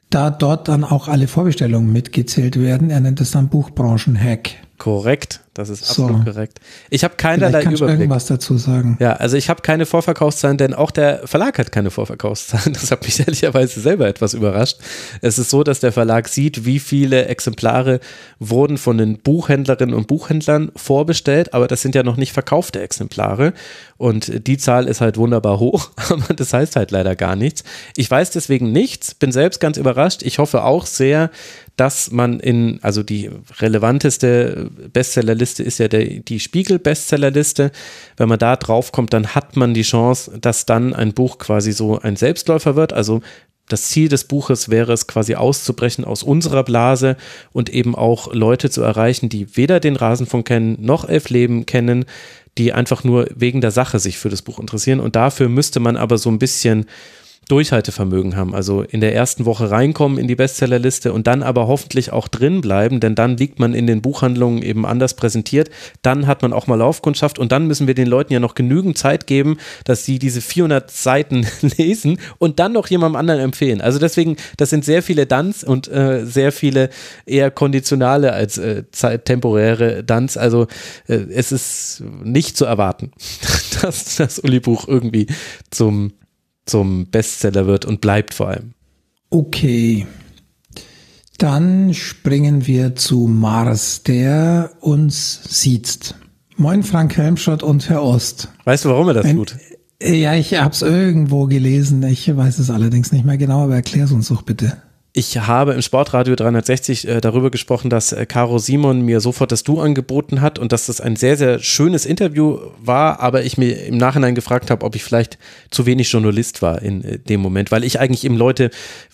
Speaker 4: da dort dann auch alle Vorbestellungen mitgezählt werden. Er nennt es dann Buchbranchen-Hack.
Speaker 3: Korrekt. Das ist absolut so. korrekt. Ich habe keinerlei
Speaker 4: Vielleicht Überblick. irgendwas dazu sagen.
Speaker 3: Ja, also ich habe keine Vorverkaufszahlen, denn auch der Verlag hat keine Vorverkaufszahlen. Das hat mich ehrlicherweise selber etwas überrascht. Es ist so, dass der Verlag sieht, wie viele Exemplare wurden von den Buchhändlerinnen und Buchhändlern vorbestellt, aber das sind ja noch nicht verkaufte Exemplare. Und die Zahl ist halt wunderbar hoch, aber das heißt halt leider gar nichts. Ich weiß deswegen nichts, bin selbst ganz überrascht. Ich hoffe auch sehr, dass man in, also die relevanteste Bestsellerliste ist ja der, die Spiegel-Bestsellerliste. Wenn man da drauf kommt, dann hat man die Chance, dass dann ein Buch quasi so ein Selbstläufer wird. Also das Ziel des Buches wäre es quasi auszubrechen aus unserer Blase und eben auch Leute zu erreichen, die weder den Rasenfunk kennen noch Elf Leben kennen, die einfach nur wegen der Sache sich für das Buch interessieren. Und dafür müsste man aber so ein bisschen Durchhaltevermögen haben. Also in der ersten Woche reinkommen in die Bestsellerliste und dann aber hoffentlich auch drin bleiben, denn dann liegt man in den Buchhandlungen eben anders präsentiert. Dann hat man auch mal Laufkundschaft und dann müssen wir den Leuten ja noch genügend Zeit geben, dass sie diese 400 Seiten lesen und dann noch jemandem anderen empfehlen. Also deswegen, das sind sehr viele Duns und äh, sehr viele eher konditionale als äh, temporäre Duns. Also äh, es ist nicht zu erwarten, dass das Uli-Buch irgendwie zum zum Bestseller wird und bleibt vor allem.
Speaker 4: Okay. Dann springen wir zu Mars, der uns sieht. Moin Frank Helmschott und Herr Ost.
Speaker 3: Weißt du, warum er das
Speaker 4: Wenn,
Speaker 3: tut?
Speaker 4: Ja, ich hab's irgendwo gelesen. Ich weiß es allerdings nicht mehr genau, aber erklär's uns doch bitte.
Speaker 3: Ich habe im Sportradio 360 äh, darüber gesprochen, dass äh, Caro Simon mir sofort das Du angeboten hat und dass das ein sehr, sehr schönes Interview war, aber ich mir im Nachhinein gefragt habe, ob ich vielleicht zu wenig Journalist war in äh, dem Moment, weil ich eigentlich eben Leute,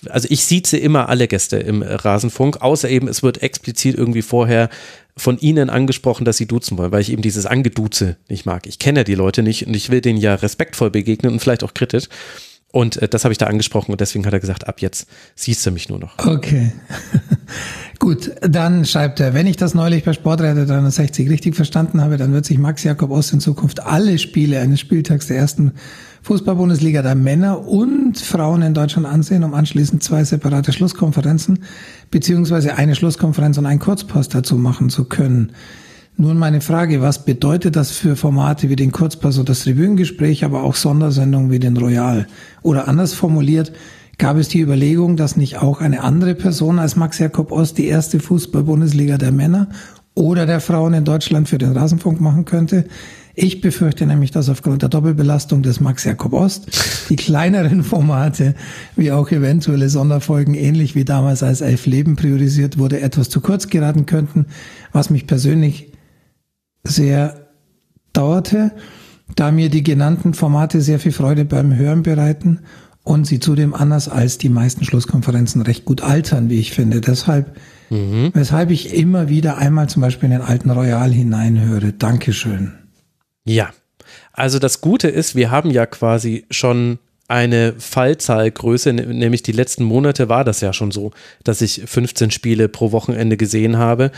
Speaker 3: also ich sieze immer alle Gäste im Rasenfunk, außer eben es wird explizit irgendwie vorher von ihnen angesprochen, dass sie duzen wollen, weil ich eben dieses Angeduze nicht mag. Ich kenne die Leute nicht und ich will denen ja respektvoll begegnen und vielleicht auch kritisch. Und äh, das habe ich da angesprochen und deswegen hat er gesagt, ab jetzt siehst du mich nur noch.
Speaker 4: Okay. Gut, dann schreibt er, wenn ich das neulich bei Sportreiter 360 richtig verstanden habe, dann wird sich Max Jakob Ost in Zukunft alle Spiele eines Spieltags der ersten Fußball-Bundesliga der Männer und Frauen in Deutschland ansehen, um anschließend zwei separate Schlusskonferenzen beziehungsweise eine Schlusskonferenz und einen Kurzpass dazu machen zu können. Nun meine Frage, was bedeutet das für Formate wie den Kurzpass und das Tribünengespräch, aber auch Sondersendungen wie den Royal? Oder anders formuliert, gab es die Überlegung, dass nicht auch eine andere Person als Max Jakob Ost die erste Fußball-Bundesliga der Männer oder der Frauen in Deutschland für den Rasenfunk machen könnte? Ich befürchte nämlich, dass aufgrund der Doppelbelastung des Max Jakob Ost die kleineren Formate wie auch eventuelle Sonderfolgen ähnlich wie damals als Elf Leben priorisiert wurde, etwas zu kurz geraten könnten, was mich persönlich sehr dauerte, da mir die genannten Formate sehr viel Freude beim Hören bereiten und sie zudem anders als die meisten Schlusskonferenzen recht gut altern, wie ich finde. Deshalb, mhm. weshalb ich immer wieder einmal zum Beispiel in den alten Royal hineinhöre. Dankeschön.
Speaker 3: Ja, also das Gute ist, wir haben ja quasi schon eine Fallzahlgröße, nämlich die letzten Monate war das ja schon so, dass ich 15 Spiele pro Wochenende gesehen habe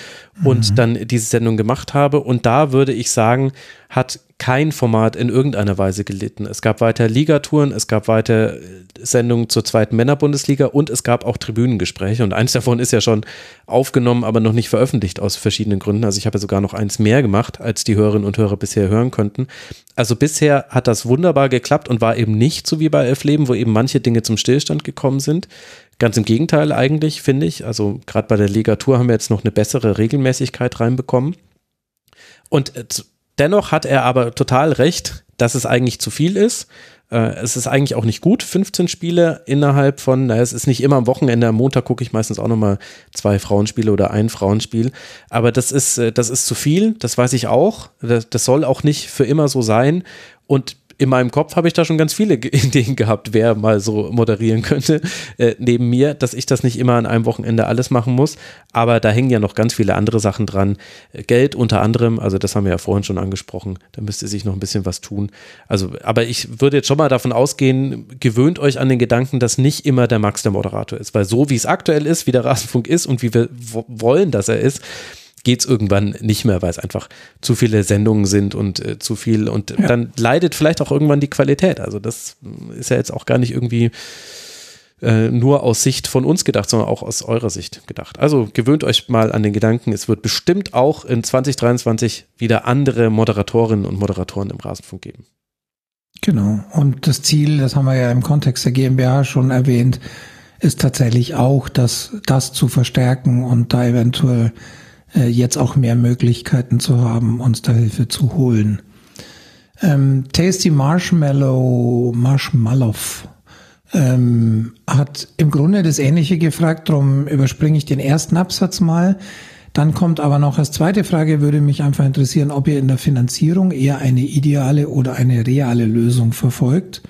Speaker 3: und mhm. dann diese Sendung gemacht habe. Und da würde ich sagen, hat kein Format in irgendeiner Weise gelitten. Es gab weiter Ligatouren, es gab weiter äh, Sendungen zur zweiten Männerbundesliga und es gab auch Tribünengespräche. Und eins davon ist ja schon aufgenommen, aber noch nicht veröffentlicht aus verschiedenen Gründen. Also ich habe ja sogar noch eins mehr gemacht, als die Hörerinnen und Hörer bisher hören könnten. Also bisher hat das wunderbar geklappt und war eben nicht so wie bei Elf Leben, wo eben manche Dinge zum Stillstand gekommen sind. Ganz im Gegenteil eigentlich, finde ich. Also gerade bei der Ligatur haben wir jetzt noch eine bessere Regelmäßigkeit reinbekommen. Und äh, Dennoch hat er aber total recht, dass es eigentlich zu viel ist. Äh, es ist eigentlich auch nicht gut, 15 Spiele innerhalb von, naja, es ist nicht immer am Wochenende, am Montag gucke ich meistens auch nochmal zwei Frauenspiele oder ein Frauenspiel. Aber das ist, äh, das ist zu viel, das weiß ich auch. Das, das soll auch nicht für immer so sein. Und in meinem Kopf habe ich da schon ganz viele Ideen gehabt, wer mal so moderieren könnte äh, neben mir, dass ich das nicht immer an einem Wochenende alles machen muss. Aber da hängen ja noch ganz viele andere Sachen dran. Äh, Geld unter anderem, also das haben wir ja vorhin schon angesprochen, da müsste sich noch ein bisschen was tun. Also, aber ich würde jetzt schon mal davon ausgehen, gewöhnt euch an den Gedanken, dass nicht immer der Max der Moderator ist, weil so wie es aktuell ist, wie der Rasenfunk ist und wie wir wollen, dass er ist, geht es irgendwann nicht mehr, weil es einfach zu viele Sendungen sind und äh, zu viel und ja. dann leidet vielleicht auch irgendwann die Qualität. Also das ist ja jetzt auch gar nicht irgendwie äh, nur aus Sicht von uns gedacht, sondern auch aus eurer Sicht gedacht. Also gewöhnt euch mal an den Gedanken, es wird bestimmt auch in 2023 wieder andere Moderatorinnen und Moderatoren im Rasenfunk geben.
Speaker 4: Genau. Und das Ziel, das haben wir ja im Kontext der GmbH schon erwähnt, ist tatsächlich auch, das, das zu verstärken und da eventuell äh, jetzt auch mehr Möglichkeiten zu haben, uns da Hilfe zu holen. Ähm, Tasty Marshmallow, Marshmallow ähm, hat im Grunde das Ähnliche gefragt, darum überspringe ich den ersten Absatz mal. Dann kommt aber noch als zweite Frage, würde mich einfach interessieren, ob ihr in der Finanzierung eher eine ideale oder eine reale Lösung verfolgt.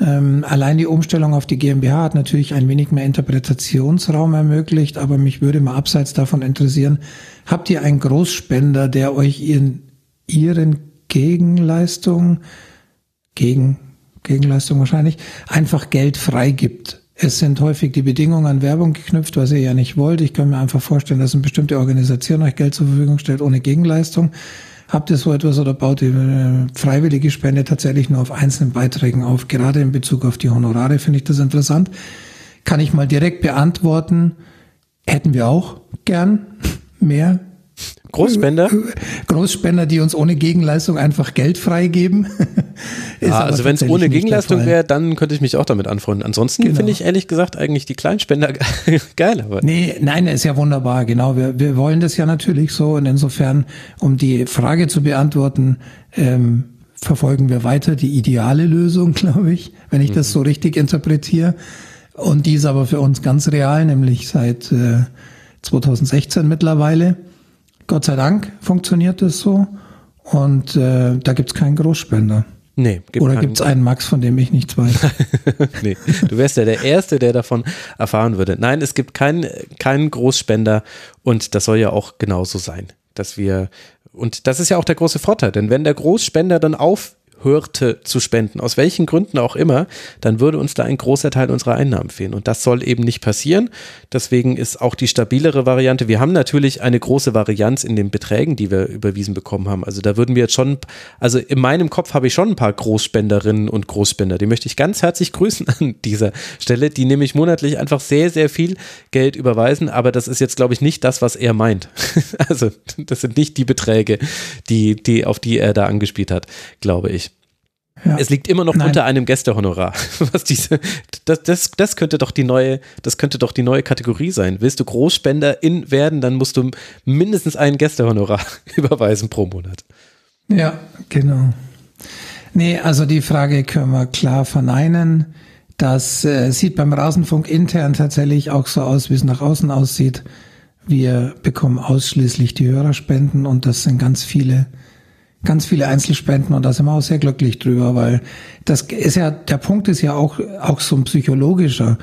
Speaker 4: Ähm, allein die Umstellung auf die GmbH hat natürlich ein wenig mehr Interpretationsraum ermöglicht, aber mich würde mal abseits davon interessieren, habt ihr einen Großspender, der euch ihren, ihren Gegenleistung, gegen, Gegenleistung wahrscheinlich, einfach Geld freigibt? Es sind häufig die Bedingungen an Werbung geknüpft, was ihr ja nicht wollt. Ich kann mir einfach vorstellen, dass eine bestimmte Organisation euch Geld zur Verfügung stellt ohne Gegenleistung. Habt ihr so etwas oder baut ihr äh, freiwillige Spende tatsächlich nur auf einzelnen Beiträgen auf? Gerade in Bezug auf die Honorare finde ich das interessant. Kann ich mal direkt beantworten. Hätten wir auch gern mehr
Speaker 3: Großspender?
Speaker 4: Großspender, die uns ohne Gegenleistung einfach Geld freigeben.
Speaker 3: ja, also wenn es ohne Gegenleistung wäre, dann könnte ich mich auch damit anfreunden. Ansonsten genau. finde ich ehrlich gesagt eigentlich die Kleinspender geil. Aber.
Speaker 4: Nee, nein, ist ja wunderbar, genau. Wir, wir wollen das ja natürlich so und insofern, um die Frage zu beantworten, ähm, verfolgen wir weiter die ideale Lösung, glaube ich, wenn ich mhm. das so richtig interpretiere. Und die ist aber für uns ganz real, nämlich seit äh, 2016 mittlerweile. Gott sei Dank funktioniert es so. Und äh, da gibt's keinen Großspender.
Speaker 3: Nee,
Speaker 4: gibt Oder gibt es einen Max, von dem ich nichts weiß?
Speaker 3: nee, du wärst ja der Erste, der davon erfahren würde. Nein, es gibt keinen keinen Großspender und das soll ja auch genauso sein, dass wir, und das ist ja auch der große Vorteil, denn wenn der Großspender dann auf hörte zu spenden, aus welchen Gründen auch immer, dann würde uns da ein großer Teil unserer Einnahmen fehlen. Und das soll eben nicht passieren. Deswegen ist auch die stabilere Variante. Wir haben natürlich eine große Varianz in den Beträgen, die wir überwiesen bekommen haben. Also da würden wir jetzt schon, also in meinem Kopf habe ich schon ein paar Großspenderinnen und Großspender. Die möchte ich ganz herzlich grüßen an dieser Stelle, die nämlich monatlich einfach sehr, sehr viel Geld überweisen. Aber das ist jetzt, glaube ich, nicht das, was er meint. also das sind nicht die Beträge, die, die, auf die er da angespielt hat, glaube ich. Ja. Es liegt immer noch Nein. unter einem Gästehonorar. Was diese, das, das, das könnte doch die neue, das könnte doch die neue Kategorie sein. Willst du Großspenderin werden, dann musst du mindestens ein Gästehonorar überweisen pro Monat.
Speaker 4: Ja, genau. Nee, also die Frage können wir klar verneinen. Das äh, sieht beim Rasenfunk intern tatsächlich auch so aus, wie es nach außen aussieht. Wir bekommen ausschließlich die Hörerspenden und das sind ganz viele ganz viele Einzelspenden und da sind wir auch sehr glücklich drüber, weil das ist ja, der Punkt ist ja auch, auch so ein psychologischer,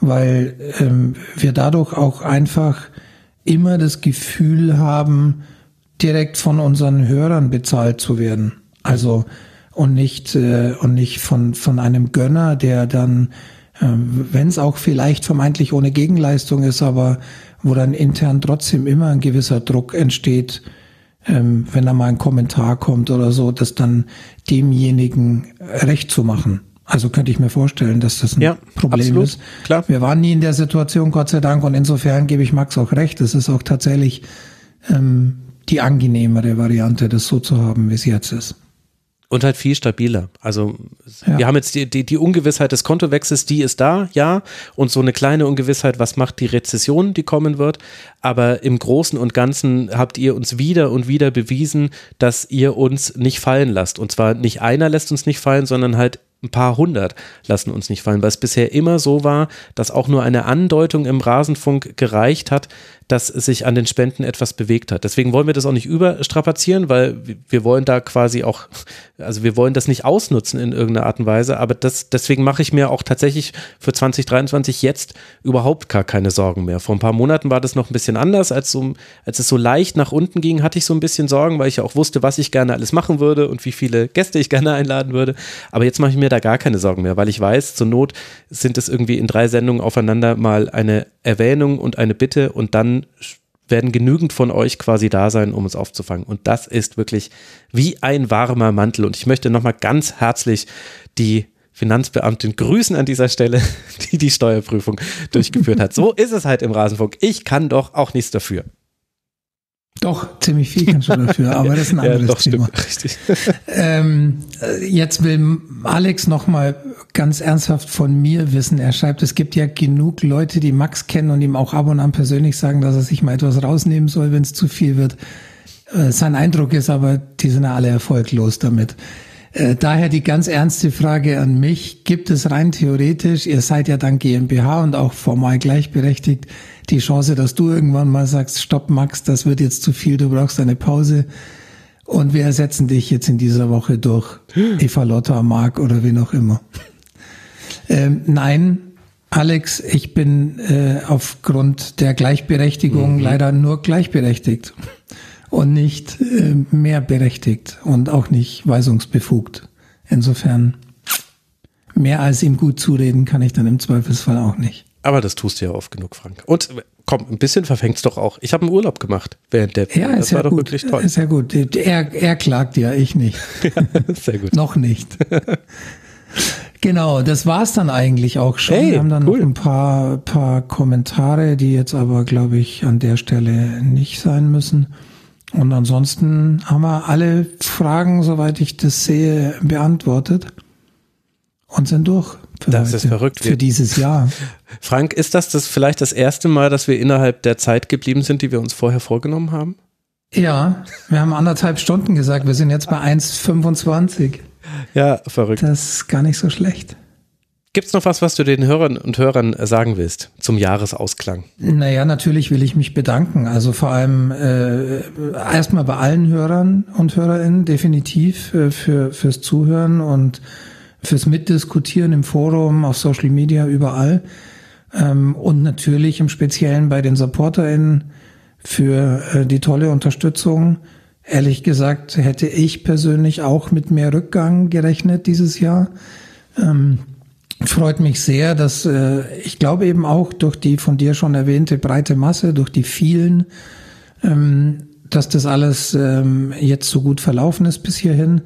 Speaker 4: weil ähm, wir dadurch auch einfach immer das Gefühl haben, direkt von unseren Hörern bezahlt zu werden. Also und nicht äh, und nicht von von einem Gönner, der dann, äh, wenn es auch vielleicht vermeintlich ohne Gegenleistung ist, aber wo dann intern trotzdem immer ein gewisser Druck entsteht, ähm, wenn da mal ein Kommentar kommt oder so, das dann demjenigen recht zu machen. Also könnte ich mir vorstellen, dass das ein ja, Problem absolut, ist. Klar. Wir waren nie in der Situation, Gott sei Dank, und insofern gebe ich Max auch recht. Es ist auch tatsächlich ähm, die angenehmere Variante, das so zu haben, wie es jetzt ist.
Speaker 3: Und halt viel stabiler. Also ja. wir haben jetzt die, die, die Ungewissheit des Kontowechsels, die ist da, ja. Und so eine kleine Ungewissheit, was macht die Rezession, die kommen wird. Aber im Großen und Ganzen habt ihr uns wieder und wieder bewiesen, dass ihr uns nicht fallen lasst. Und zwar nicht einer lässt uns nicht fallen, sondern halt ein paar hundert lassen uns nicht fallen, weil es bisher immer so war, dass auch nur eine Andeutung im Rasenfunk gereicht hat, dass sich an den Spenden etwas bewegt hat. Deswegen wollen wir das auch nicht überstrapazieren, weil wir wollen da quasi auch, also wir wollen das nicht ausnutzen in irgendeiner Art und Weise, aber das, deswegen mache ich mir auch tatsächlich für 2023 jetzt überhaupt gar keine Sorgen mehr. Vor ein paar Monaten war das noch ein bisschen anders, als, so, als es so leicht nach unten ging, hatte ich so ein bisschen Sorgen, weil ich ja auch wusste, was ich gerne alles machen würde und wie viele Gäste ich gerne einladen würde. Aber jetzt mache ich mir da gar keine Sorgen mehr, weil ich weiß, zur Not sind es irgendwie in drei Sendungen aufeinander mal eine Erwähnung und eine Bitte und dann werden genügend von euch quasi da sein, um uns aufzufangen. Und das ist wirklich wie ein warmer Mantel. Und ich möchte nochmal ganz herzlich die Finanzbeamtin grüßen an dieser Stelle, die die Steuerprüfung durchgeführt hat. So ist es halt im Rasenfunk. Ich kann doch auch nichts dafür.
Speaker 4: Doch, ziemlich viel kannst du dafür, aber das ist ein anderes ja, doch, Thema. Stimmt, richtig. Ähm, äh, jetzt will Alex nochmal ganz ernsthaft von mir wissen. Er schreibt, es gibt ja genug Leute, die Max kennen und ihm auch ab und an persönlich sagen, dass er sich mal etwas rausnehmen soll, wenn es zu viel wird. Äh, sein Eindruck ist aber, die sind ja alle erfolglos damit. Äh, daher die ganz ernste Frage an mich. Gibt es rein theoretisch, ihr seid ja dann GmbH und auch formal gleichberechtigt, die Chance, dass du irgendwann mal sagst, stopp Max, das wird jetzt zu viel, du brauchst eine Pause und wir ersetzen dich jetzt in dieser Woche durch Eva Lotta, Mark oder wen auch immer. Ähm, nein, Alex, ich bin äh, aufgrund der Gleichberechtigung mhm. leider nur gleichberechtigt und nicht äh, mehr berechtigt und auch nicht weisungsbefugt. Insofern mehr als ihm gut zureden kann ich dann im Zweifelsfall auch nicht.
Speaker 3: Aber das tust du ja oft genug, Frank. Und komm, ein bisschen verfängt es doch auch. Ich habe einen Urlaub gemacht während der
Speaker 4: Ja, das ist war ja doch gut. wirklich toll. Ist ja gut. Er, er klagt ja, ich nicht. ja, sehr gut. Noch nicht. Genau, das war's dann eigentlich auch schon. Hey, Wir haben dann cool. noch ein paar, paar Kommentare, die jetzt aber, glaube ich, an der Stelle nicht sein müssen. Und ansonsten haben wir alle Fragen, soweit ich das sehe, beantwortet und sind durch.
Speaker 3: Das heute, ist verrückt.
Speaker 4: Für dieses Jahr.
Speaker 3: Frank, ist das, das vielleicht das erste Mal, dass wir innerhalb der Zeit geblieben sind, die wir uns vorher vorgenommen haben?
Speaker 4: Ja, wir haben anderthalb Stunden gesagt. Wir sind jetzt bei 1,25.
Speaker 3: Ja, verrückt.
Speaker 4: Das ist gar nicht so schlecht.
Speaker 3: Gibt es noch was, was du den Hörern und Hörern sagen willst zum Jahresausklang?
Speaker 4: Naja, natürlich will ich mich bedanken. Also vor allem äh, erstmal bei allen Hörern und Hörerinnen definitiv äh, für fürs Zuhören und fürs Mitdiskutieren im Forum, auf Social Media, überall. Ähm, und natürlich im Speziellen bei den SupporterInnen für äh, die tolle Unterstützung. Ehrlich gesagt hätte ich persönlich auch mit mehr Rückgang gerechnet dieses Jahr. Ähm, freut mich sehr, dass äh, ich glaube eben auch durch die von dir schon erwähnte breite Masse, durch die vielen, ähm, dass das alles ähm, jetzt so gut verlaufen ist bis hierhin.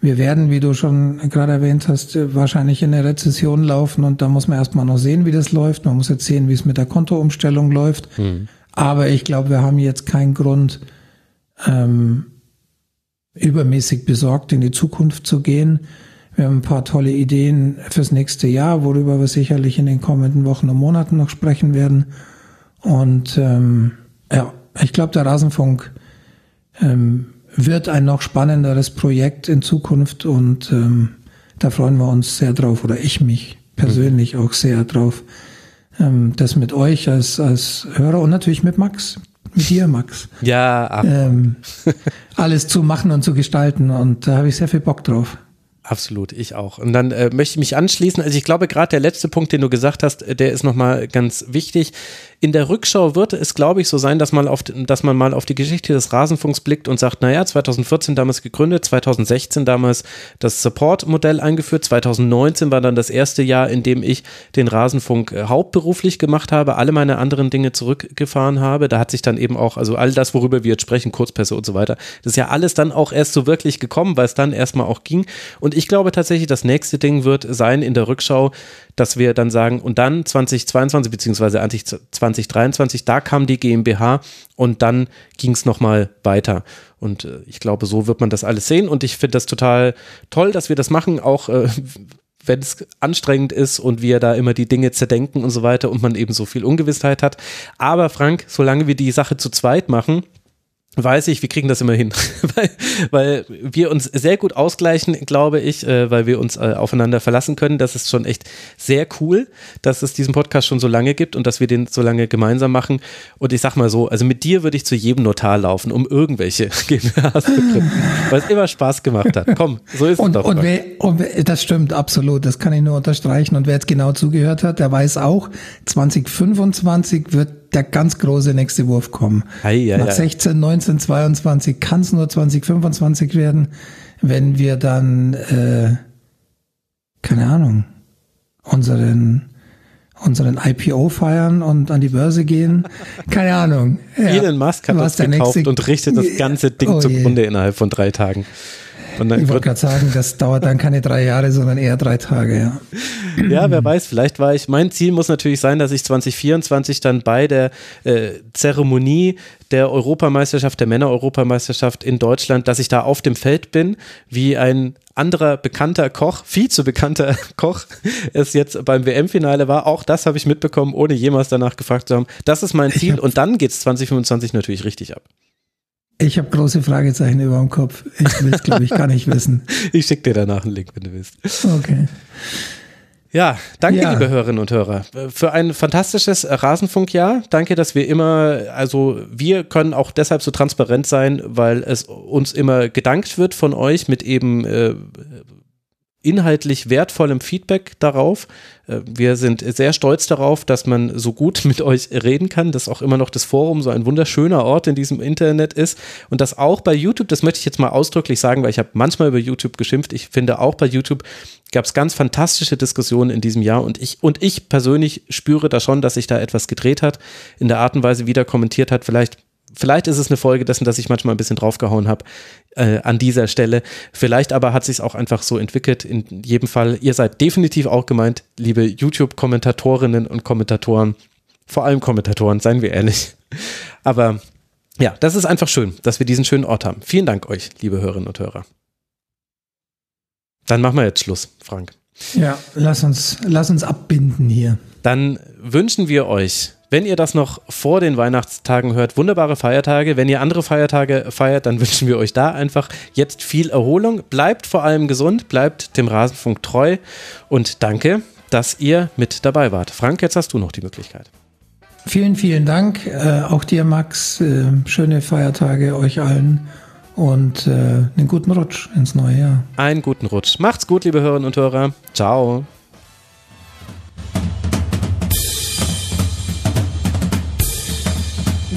Speaker 4: Wir werden, wie du schon gerade erwähnt hast, wahrscheinlich in eine Rezession laufen und da muss man erstmal noch sehen, wie das läuft. Man muss jetzt sehen, wie es mit der Kontoumstellung läuft. Mhm. Aber ich glaube, wir haben jetzt keinen Grund, ähm, übermäßig besorgt in die Zukunft zu gehen. Wir haben ein paar tolle Ideen fürs nächste Jahr, worüber wir sicherlich in den kommenden Wochen und Monaten noch sprechen werden. Und ähm, ja, ich glaube, der Rasenfunk ähm, wird ein noch spannenderes Projekt in Zukunft und ähm, da freuen wir uns sehr drauf oder ich mich persönlich mhm. auch sehr drauf, ähm, das mit euch als, als Hörer und natürlich mit Max, mit dir, Max.
Speaker 3: Ja,
Speaker 4: ähm, alles zu machen und zu gestalten und da habe ich sehr viel Bock drauf.
Speaker 3: Absolut, ich auch. Und dann äh, möchte ich mich anschließen. Also ich glaube, gerade der letzte Punkt, den du gesagt hast, äh, der ist nochmal ganz wichtig. In der Rückschau wird es, glaube ich, so sein, dass man, auf, dass man mal auf die Geschichte des Rasenfunks blickt und sagt, naja, 2014 damals gegründet, 2016 damals das Support-Modell eingeführt, 2019 war dann das erste Jahr, in dem ich den Rasenfunk äh, hauptberuflich gemacht habe, alle meine anderen Dinge zurückgefahren habe. Da hat sich dann eben auch, also all das, worüber wir jetzt sprechen, Kurzpässe und so weiter, das ist ja alles dann auch erst so wirklich gekommen, weil es dann erstmal auch ging. Und ich glaube tatsächlich, das nächste Ding wird sein in der Rückschau, dass wir dann sagen, und dann 2022 beziehungsweise 2023, da kam die GmbH und dann ging es nochmal weiter. Und äh, ich glaube, so wird man das alles sehen. Und ich finde das total toll, dass wir das machen, auch äh, wenn es anstrengend ist und wir da immer die Dinge zerdenken und so weiter und man eben so viel Ungewissheit hat. Aber Frank, solange wir die Sache zu zweit machen, weiß ich, wir kriegen das immer hin, weil, weil wir uns sehr gut ausgleichen, glaube ich, äh, weil wir uns äh, aufeinander verlassen können. Das ist schon echt sehr cool, dass es diesen Podcast schon so lange gibt und dass wir den so lange gemeinsam machen. Und ich sag mal so, also mit dir würde ich zu jedem Notar laufen, um irgendwelche GmbHs zu gründen, weil es immer Spaß gemacht hat. Komm, so ist
Speaker 4: und,
Speaker 3: es doch.
Speaker 4: Und, wer, und wer, das stimmt absolut, das kann ich nur unterstreichen. Und wer jetzt genau zugehört hat, der weiß auch, 2025 wird der ganz große nächste Wurf kommen. Ei, ei, Nach 16, 19, 22 kann es nur 2025 werden, wenn wir dann, äh, keine Ahnung, unseren unseren IPO feiern und an die Börse gehen. Keine Ahnung.
Speaker 3: Ja. Elon Musk hat Was das gekauft nächste, und richtet das ganze Ding oh zugrunde innerhalb von drei Tagen.
Speaker 4: Ich wollte gerade sagen, das dauert dann keine drei Jahre, sondern eher drei Tage, ja.
Speaker 3: Ja, wer weiß, vielleicht war ich, mein Ziel muss natürlich sein, dass ich 2024 dann bei der äh, Zeremonie der Europameisterschaft, der Männer-Europameisterschaft in Deutschland, dass ich da auf dem Feld bin, wie ein anderer bekannter Koch, viel zu bekannter Koch, es jetzt beim WM-Finale war. Auch das habe ich mitbekommen, ohne jemals danach gefragt zu haben. Das ist mein Ziel und dann geht es 2025 natürlich richtig ab.
Speaker 4: Ich habe große Fragezeichen über dem Kopf. Ich will es, glaube ich, gar nicht wissen.
Speaker 3: Ich schicke dir danach einen Link, wenn du willst.
Speaker 4: Okay.
Speaker 3: Ja, danke, ja. liebe Hörerinnen und Hörer, für ein fantastisches Rasenfunkjahr. Danke, dass wir immer, also wir können auch deshalb so transparent sein, weil es uns immer gedankt wird von euch mit eben äh, inhaltlich wertvollem Feedback darauf. Äh, wir sind sehr stolz darauf, dass man so gut mit euch reden kann, dass auch immer noch das Forum so ein wunderschöner Ort in diesem Internet ist. Und dass auch bei YouTube, das möchte ich jetzt mal ausdrücklich sagen, weil ich habe manchmal über YouTube geschimpft, ich finde auch bei YouTube gab es ganz fantastische Diskussionen in diesem Jahr. Und ich und ich persönlich spüre da schon, dass sich da etwas gedreht hat, in der Art und Weise wieder kommentiert hat, vielleicht Vielleicht ist es eine Folge dessen, dass ich manchmal ein bisschen draufgehauen habe äh, an dieser Stelle. Vielleicht aber hat sich auch einfach so entwickelt. In jedem Fall, ihr seid definitiv auch gemeint, liebe YouTube-Kommentatorinnen und Kommentatoren, vor allem Kommentatoren, seien wir ehrlich. Aber ja, das ist einfach schön, dass wir diesen schönen Ort haben. Vielen Dank euch, liebe Hörerinnen und Hörer. Dann machen wir jetzt Schluss, Frank.
Speaker 4: Ja, lass uns, lass uns abbinden hier.
Speaker 3: Dann wünschen wir euch, wenn ihr das noch vor den Weihnachtstagen hört, wunderbare Feiertage. Wenn ihr andere Feiertage feiert, dann wünschen wir euch da einfach jetzt viel Erholung. Bleibt vor allem gesund, bleibt dem Rasenfunk treu und danke, dass ihr mit dabei wart. Frank, jetzt hast du noch die Möglichkeit.
Speaker 4: Vielen, vielen Dank. Äh, auch dir, Max. Äh, schöne Feiertage euch allen und äh, einen guten Rutsch ins neue Jahr.
Speaker 3: Einen guten Rutsch. Macht's gut, liebe Hörerinnen und Hörer. Ciao.